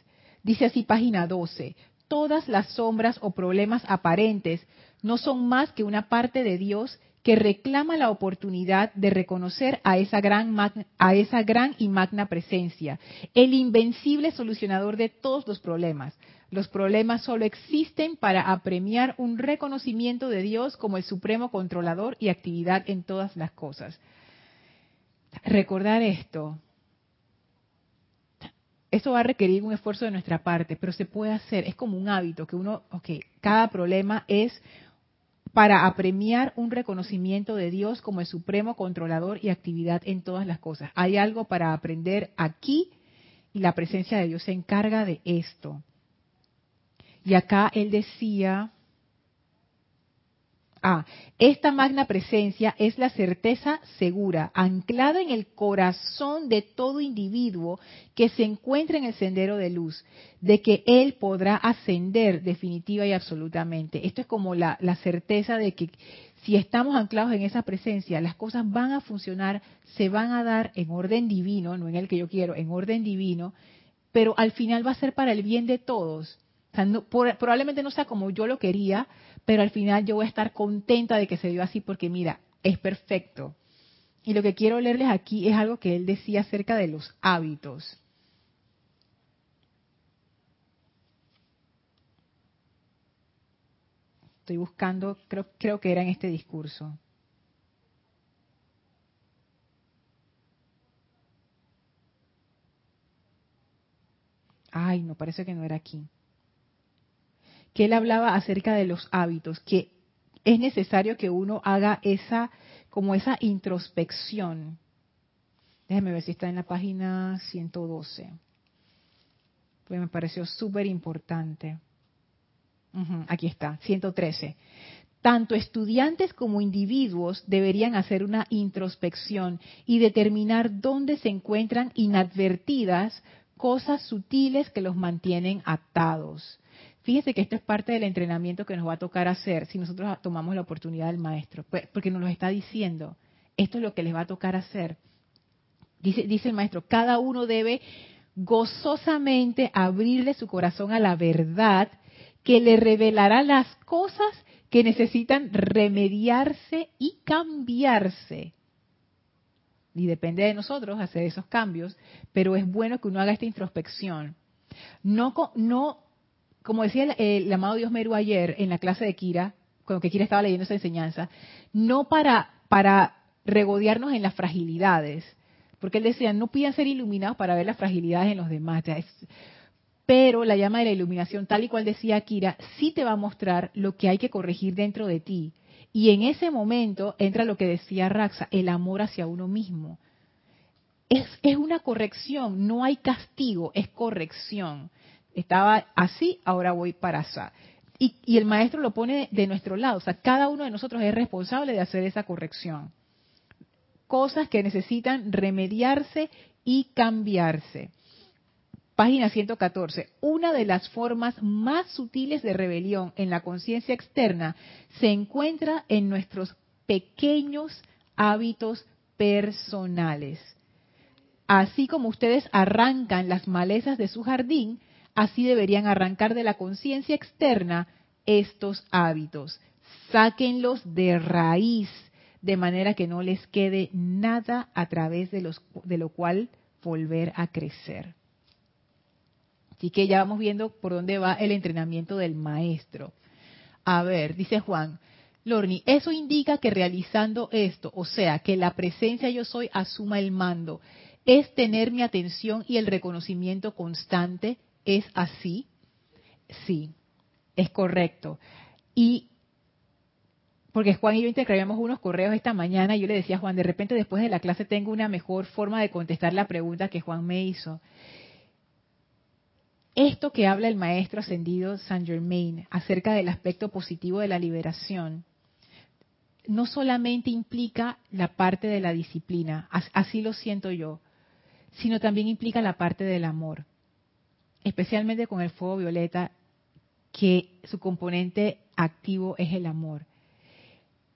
Dice así página 12, todas las sombras o problemas aparentes no son más que una parte de Dios que reclama la oportunidad de reconocer a esa gran a esa gran y magna presencia, el invencible solucionador de todos los problemas. Los problemas solo existen para apremiar un reconocimiento de Dios como el supremo controlador y actividad en todas las cosas. Recordar esto, eso va a requerir un esfuerzo de nuestra parte, pero se puede hacer, es como un hábito que uno, ok, cada problema es para apremiar un reconocimiento de Dios como el supremo controlador y actividad en todas las cosas. Hay algo para aprender aquí y la presencia de Dios se encarga de esto. Y acá él decía, Ah, esta magna presencia es la certeza segura, anclada en el corazón de todo individuo que se encuentra en el sendero de luz, de que él podrá ascender definitiva y absolutamente. Esto es como la, la certeza de que si estamos anclados en esa presencia, las cosas van a funcionar, se van a dar en orden divino, no en el que yo quiero, en orden divino, pero al final va a ser para el bien de todos probablemente no sea como yo lo quería, pero al final yo voy a estar contenta de que se dio así porque mira, es perfecto. Y lo que quiero leerles aquí es algo que él decía acerca de los hábitos. Estoy buscando, creo, creo que era en este discurso. Ay, no, parece que no era aquí que él hablaba acerca de los hábitos, que es necesario que uno haga esa, como esa introspección. Déjeme ver si está en la página 112. Pues me pareció súper importante. aquí está, 113. Tanto estudiantes como individuos deberían hacer una introspección y determinar dónde se encuentran inadvertidas cosas sutiles que los mantienen atados. Fíjese que esto es parte del entrenamiento que nos va a tocar hacer si nosotros tomamos la oportunidad del maestro, pues, porque nos lo está diciendo. Esto es lo que les va a tocar hacer. Dice, el maestro, cada uno debe gozosamente abrirle su corazón a la verdad que le revelará las cosas que necesitan remediarse y cambiarse. Y depende de nosotros hacer esos cambios, pero es bueno que uno haga esta introspección. No, no como decía el, amado Dios Meru ayer en la clase de Kira, cuando Kira estaba leyendo esa enseñanza, no para, para regodearnos en las fragilidades, porque él decía, no pidan ser iluminados para ver las fragilidades en los demás. Pero la llama de la iluminación, tal y cual decía Kira, sí te va a mostrar lo que hay que corregir dentro de ti. Y en ese momento entra lo que decía Raxa, el amor hacia uno mismo. Es, es una corrección, no hay castigo, es corrección estaba así, ahora voy para allá. Y, y, el maestro lo pone de nuestro lado, o sea, cada uno de nosotros es responsable de hacer esa corrección. Cosas que necesitan remediarse y cambiarse. Página 114. Una de las formas más sutiles de rebelión en la conciencia externa se encuentra en nuestros pequeños hábitos personales. Así como ustedes arrancan las malezas de su jardín, Así deberían arrancar de la conciencia externa estos hábitos. Sáquenlos de raíz, de manera que no les quede nada a través de, los, de lo cual volver a crecer. Así que ya vamos viendo por dónde va el entrenamiento del maestro. A ver, dice Juan, Lorni, eso indica que realizando esto, o sea, que la presencia yo soy asuma el mando, es tener mi atención y el reconocimiento constante ¿Es así? Sí, es correcto. Y porque Juan y yo intercambiamos unos correos esta mañana y yo le decía a Juan, de repente después de la clase tengo una mejor forma de contestar la pregunta que Juan me hizo. Esto que habla el maestro ascendido Saint Germain acerca del aspecto positivo de la liberación, no solamente implica la parte de la disciplina, así lo siento yo, sino también implica la parte del amor, especialmente con el fuego violeta, que su componente activo es el amor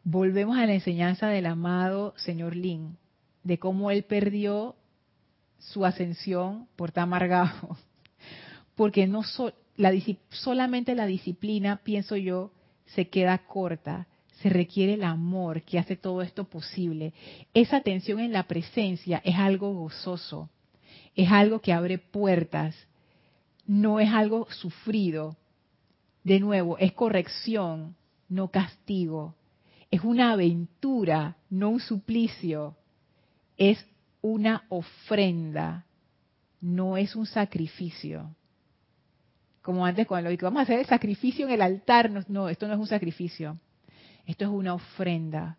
volvemos a la enseñanza del amado señor Lin, de cómo él perdió su ascensión por estar amargado. Porque no solamente la disciplina, pienso yo, se queda corta. Se requiere el amor que hace todo esto posible. Esa atención en la presencia es algo gozoso, es algo que abre puertas, no es algo sufrido. De nuevo, es corrección, no castigo es una aventura, no un suplicio. Es una ofrenda, no es un sacrificio. Como antes cuando lo dije, vamos a hacer el sacrificio en el altar. No, esto no es un sacrificio. Esto es una ofrenda.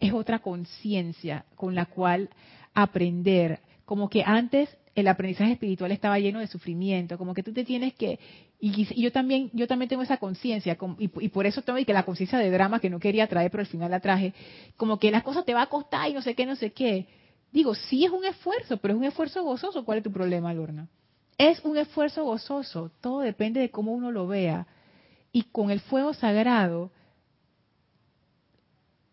Es otra conciencia con la cual aprender. Como que antes el aprendizaje espiritual estaba lleno de sufrimiento, como que tú te tienes que y, yo también yo también tengo esa conciencia y, por eso tengo que la conciencia de drama que no quería traer, pero al final la traje, como que las cosas te va a costar y no sé qué, no sé qué. Digo, sí es un esfuerzo, pero es un esfuerzo gozoso. ¿Cuál es tu problema, Lorna? Es un esfuerzo gozoso, todo depende de cómo uno lo vea. Y con el fuego sagrado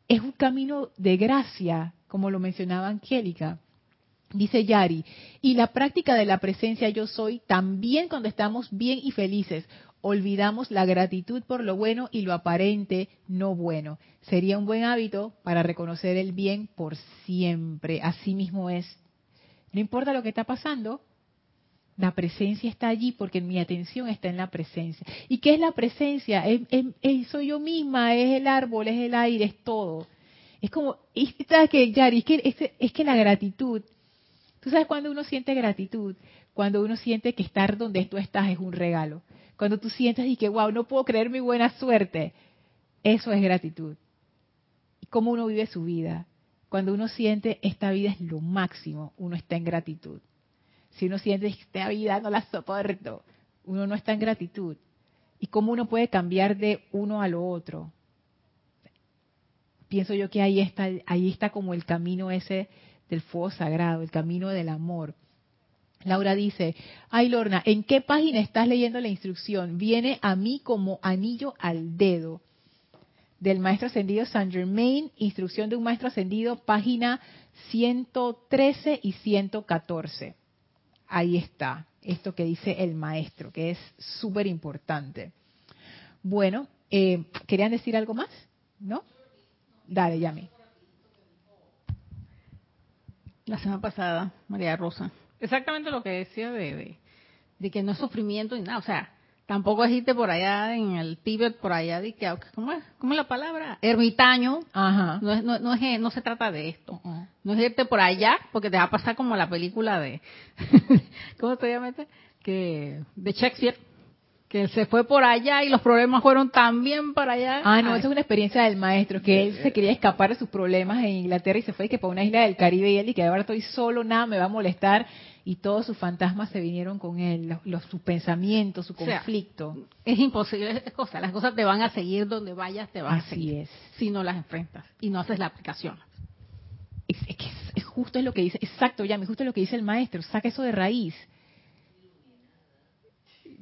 es un camino de gracia, como lo mencionaba Angélica Dice Yari, y la práctica de la presencia yo soy también cuando estamos bien y felices. Olvidamos la gratitud por lo bueno y lo aparente no bueno. Sería un buen hábito para reconocer el bien por siempre. Así mismo es. No importa lo que está pasando, la presencia está allí porque mi atención está en la presencia. ¿Y qué es la presencia? Es, soy yo misma, es el árbol, es el aire, es todo. Es como, que, Yari? Es que, es que la gratitud Tú sabes cuando uno siente gratitud, cuando uno siente que estar donde tú estás es un regalo. Cuando tú sientes y que, wow, no puedo creer mi buena suerte. Eso es gratitud. ¿Y cómo uno vive su vida? Cuando uno siente esta vida es lo máximo, uno está en gratitud. Si uno siente esta vida no la soporto, uno no está en gratitud. ¿Y cómo uno puede cambiar de uno a lo otro? Pienso yo que ahí está, ahí está como el camino ese del fuego sagrado, el camino del amor. Laura dice, ay Lorna, ¿en qué página estás leyendo la instrucción? Viene a mí como anillo al dedo. Del maestro ascendido Saint Germain, instrucción de un maestro ascendido, página 113 y 114. Ahí está, esto que dice el maestro, que es súper importante. Bueno, eh, ¿querían decir algo más? ¿No? Dale, Yami la semana pasada, María Rosa. Exactamente lo que decía de, de, que no es sufrimiento ni nada. O sea, tampoco es irte por allá en el Tíbet, por allá, de que, ¿cómo es, ¿cómo es la palabra? Ermitaño. Ajá. No, es, no, no, es, no se trata de esto. No es irte por allá, porque te va a pasar como la película de, ¿cómo se llama este? Que, de Shakespeare que se fue por allá y los problemas fueron también para allá. Ah, no, esa es una experiencia del maestro, que él se quería escapar de sus problemas en Inglaterra y se fue que para una isla del Caribe y él y que ahora estoy solo, nada me va a molestar y todos sus fantasmas se vinieron con él, los, sus pensamientos, su conflicto. es imposible, es cosa, las cosas te van a seguir donde vayas, te van a seguir. es. Si no las enfrentas y no haces la aplicación. Es, que es, justo es lo que dice, exacto, ya, justo es lo que dice el maestro, saca eso de raíz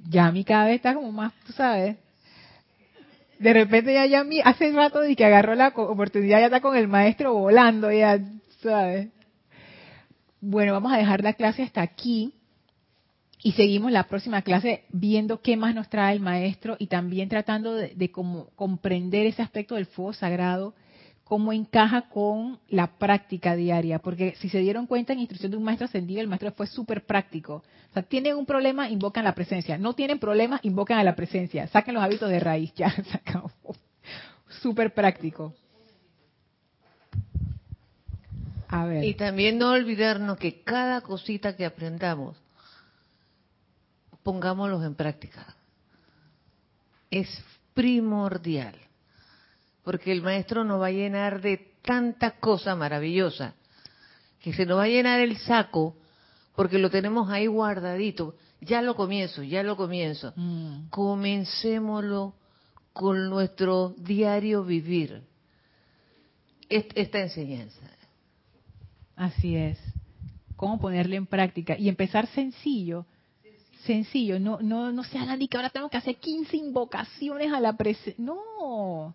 ya mi cada vez está como más, tú sabes. De repente ya ya mi, hace rato de que agarró la oportunidad, ya está con el maestro volando, ya, ¿sabes? Bueno, vamos a dejar la clase hasta aquí y seguimos la próxima clase viendo qué más nos trae el maestro y también tratando de, de comprender ese aspecto del fuego sagrado cómo encaja con la práctica diaria, porque si se dieron cuenta en instrucción de un maestro ascendido, el maestro fue súper práctico. O sea, tienen un problema, invocan la presencia. No tienen problema, invocan a la presencia. Saquen los hábitos de raíz, ya acabó. Súper práctico. Y también no olvidarnos que cada cosita que aprendamos, pongámoslos en práctica. Es primordial porque el maestro nos va a llenar de tantas cosas maravillosas, que se nos va a llenar el saco, porque lo tenemos ahí guardadito. Ya lo comienzo, ya lo comienzo. Mm. Comencémoslo con nuestro diario vivir. Est- Esta enseñanza. Así es. Cómo ponerlo en práctica y empezar sencillo. Sencillo, no no no se hagan ni que ahora tengo que hacer 15 invocaciones a la presencia. No.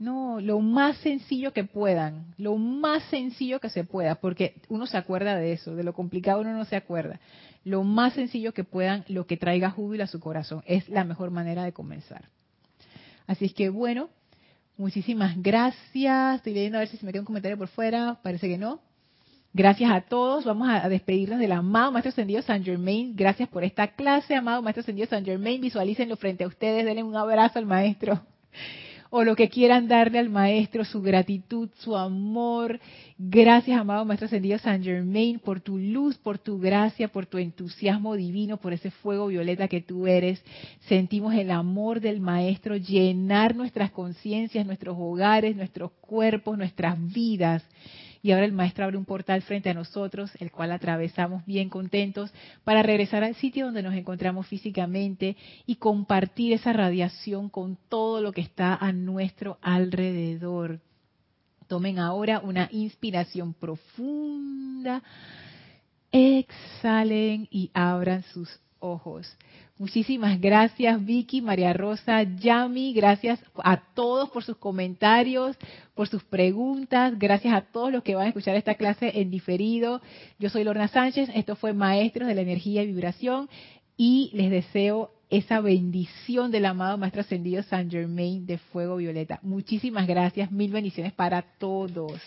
No, lo más sencillo que puedan, lo más sencillo que se pueda, porque uno se acuerda de eso, de lo complicado uno no se acuerda. Lo más sencillo que puedan, lo que traiga júbilo a su corazón, es la mejor manera de comenzar. Así es que bueno, muchísimas gracias. Estoy leyendo a ver si se me queda un comentario por fuera, parece que no. Gracias a todos. Vamos a despedirnos del amado Maestro Ascendido San Germain. Gracias por esta clase, amado Maestro Ascendido San Germain. Visualícenlo frente a ustedes. Denle un abrazo al Maestro. O lo que quieran darle al Maestro, su gratitud, su amor. Gracias, amado Maestro Ascendido San Germain, por tu luz, por tu gracia, por tu entusiasmo divino, por ese fuego violeta que tú eres. Sentimos el amor del Maestro llenar nuestras conciencias, nuestros hogares, nuestros cuerpos, nuestras vidas. Y ahora el maestro abre un portal frente a nosotros, el cual atravesamos bien contentos para regresar al sitio donde nos encontramos físicamente y compartir esa radiación con todo lo que está a nuestro alrededor. Tomen ahora una inspiración profunda, exhalen y abran sus ojos. Muchísimas gracias Vicky, María Rosa, Yami, gracias a todos por sus comentarios, por sus preguntas, gracias a todos los que van a escuchar esta clase en diferido. Yo soy Lorna Sánchez, esto fue Maestros de la Energía y Vibración y les deseo esa bendición del amado Maestro Ascendido San Germain de Fuego Violeta. Muchísimas gracias, mil bendiciones para todos.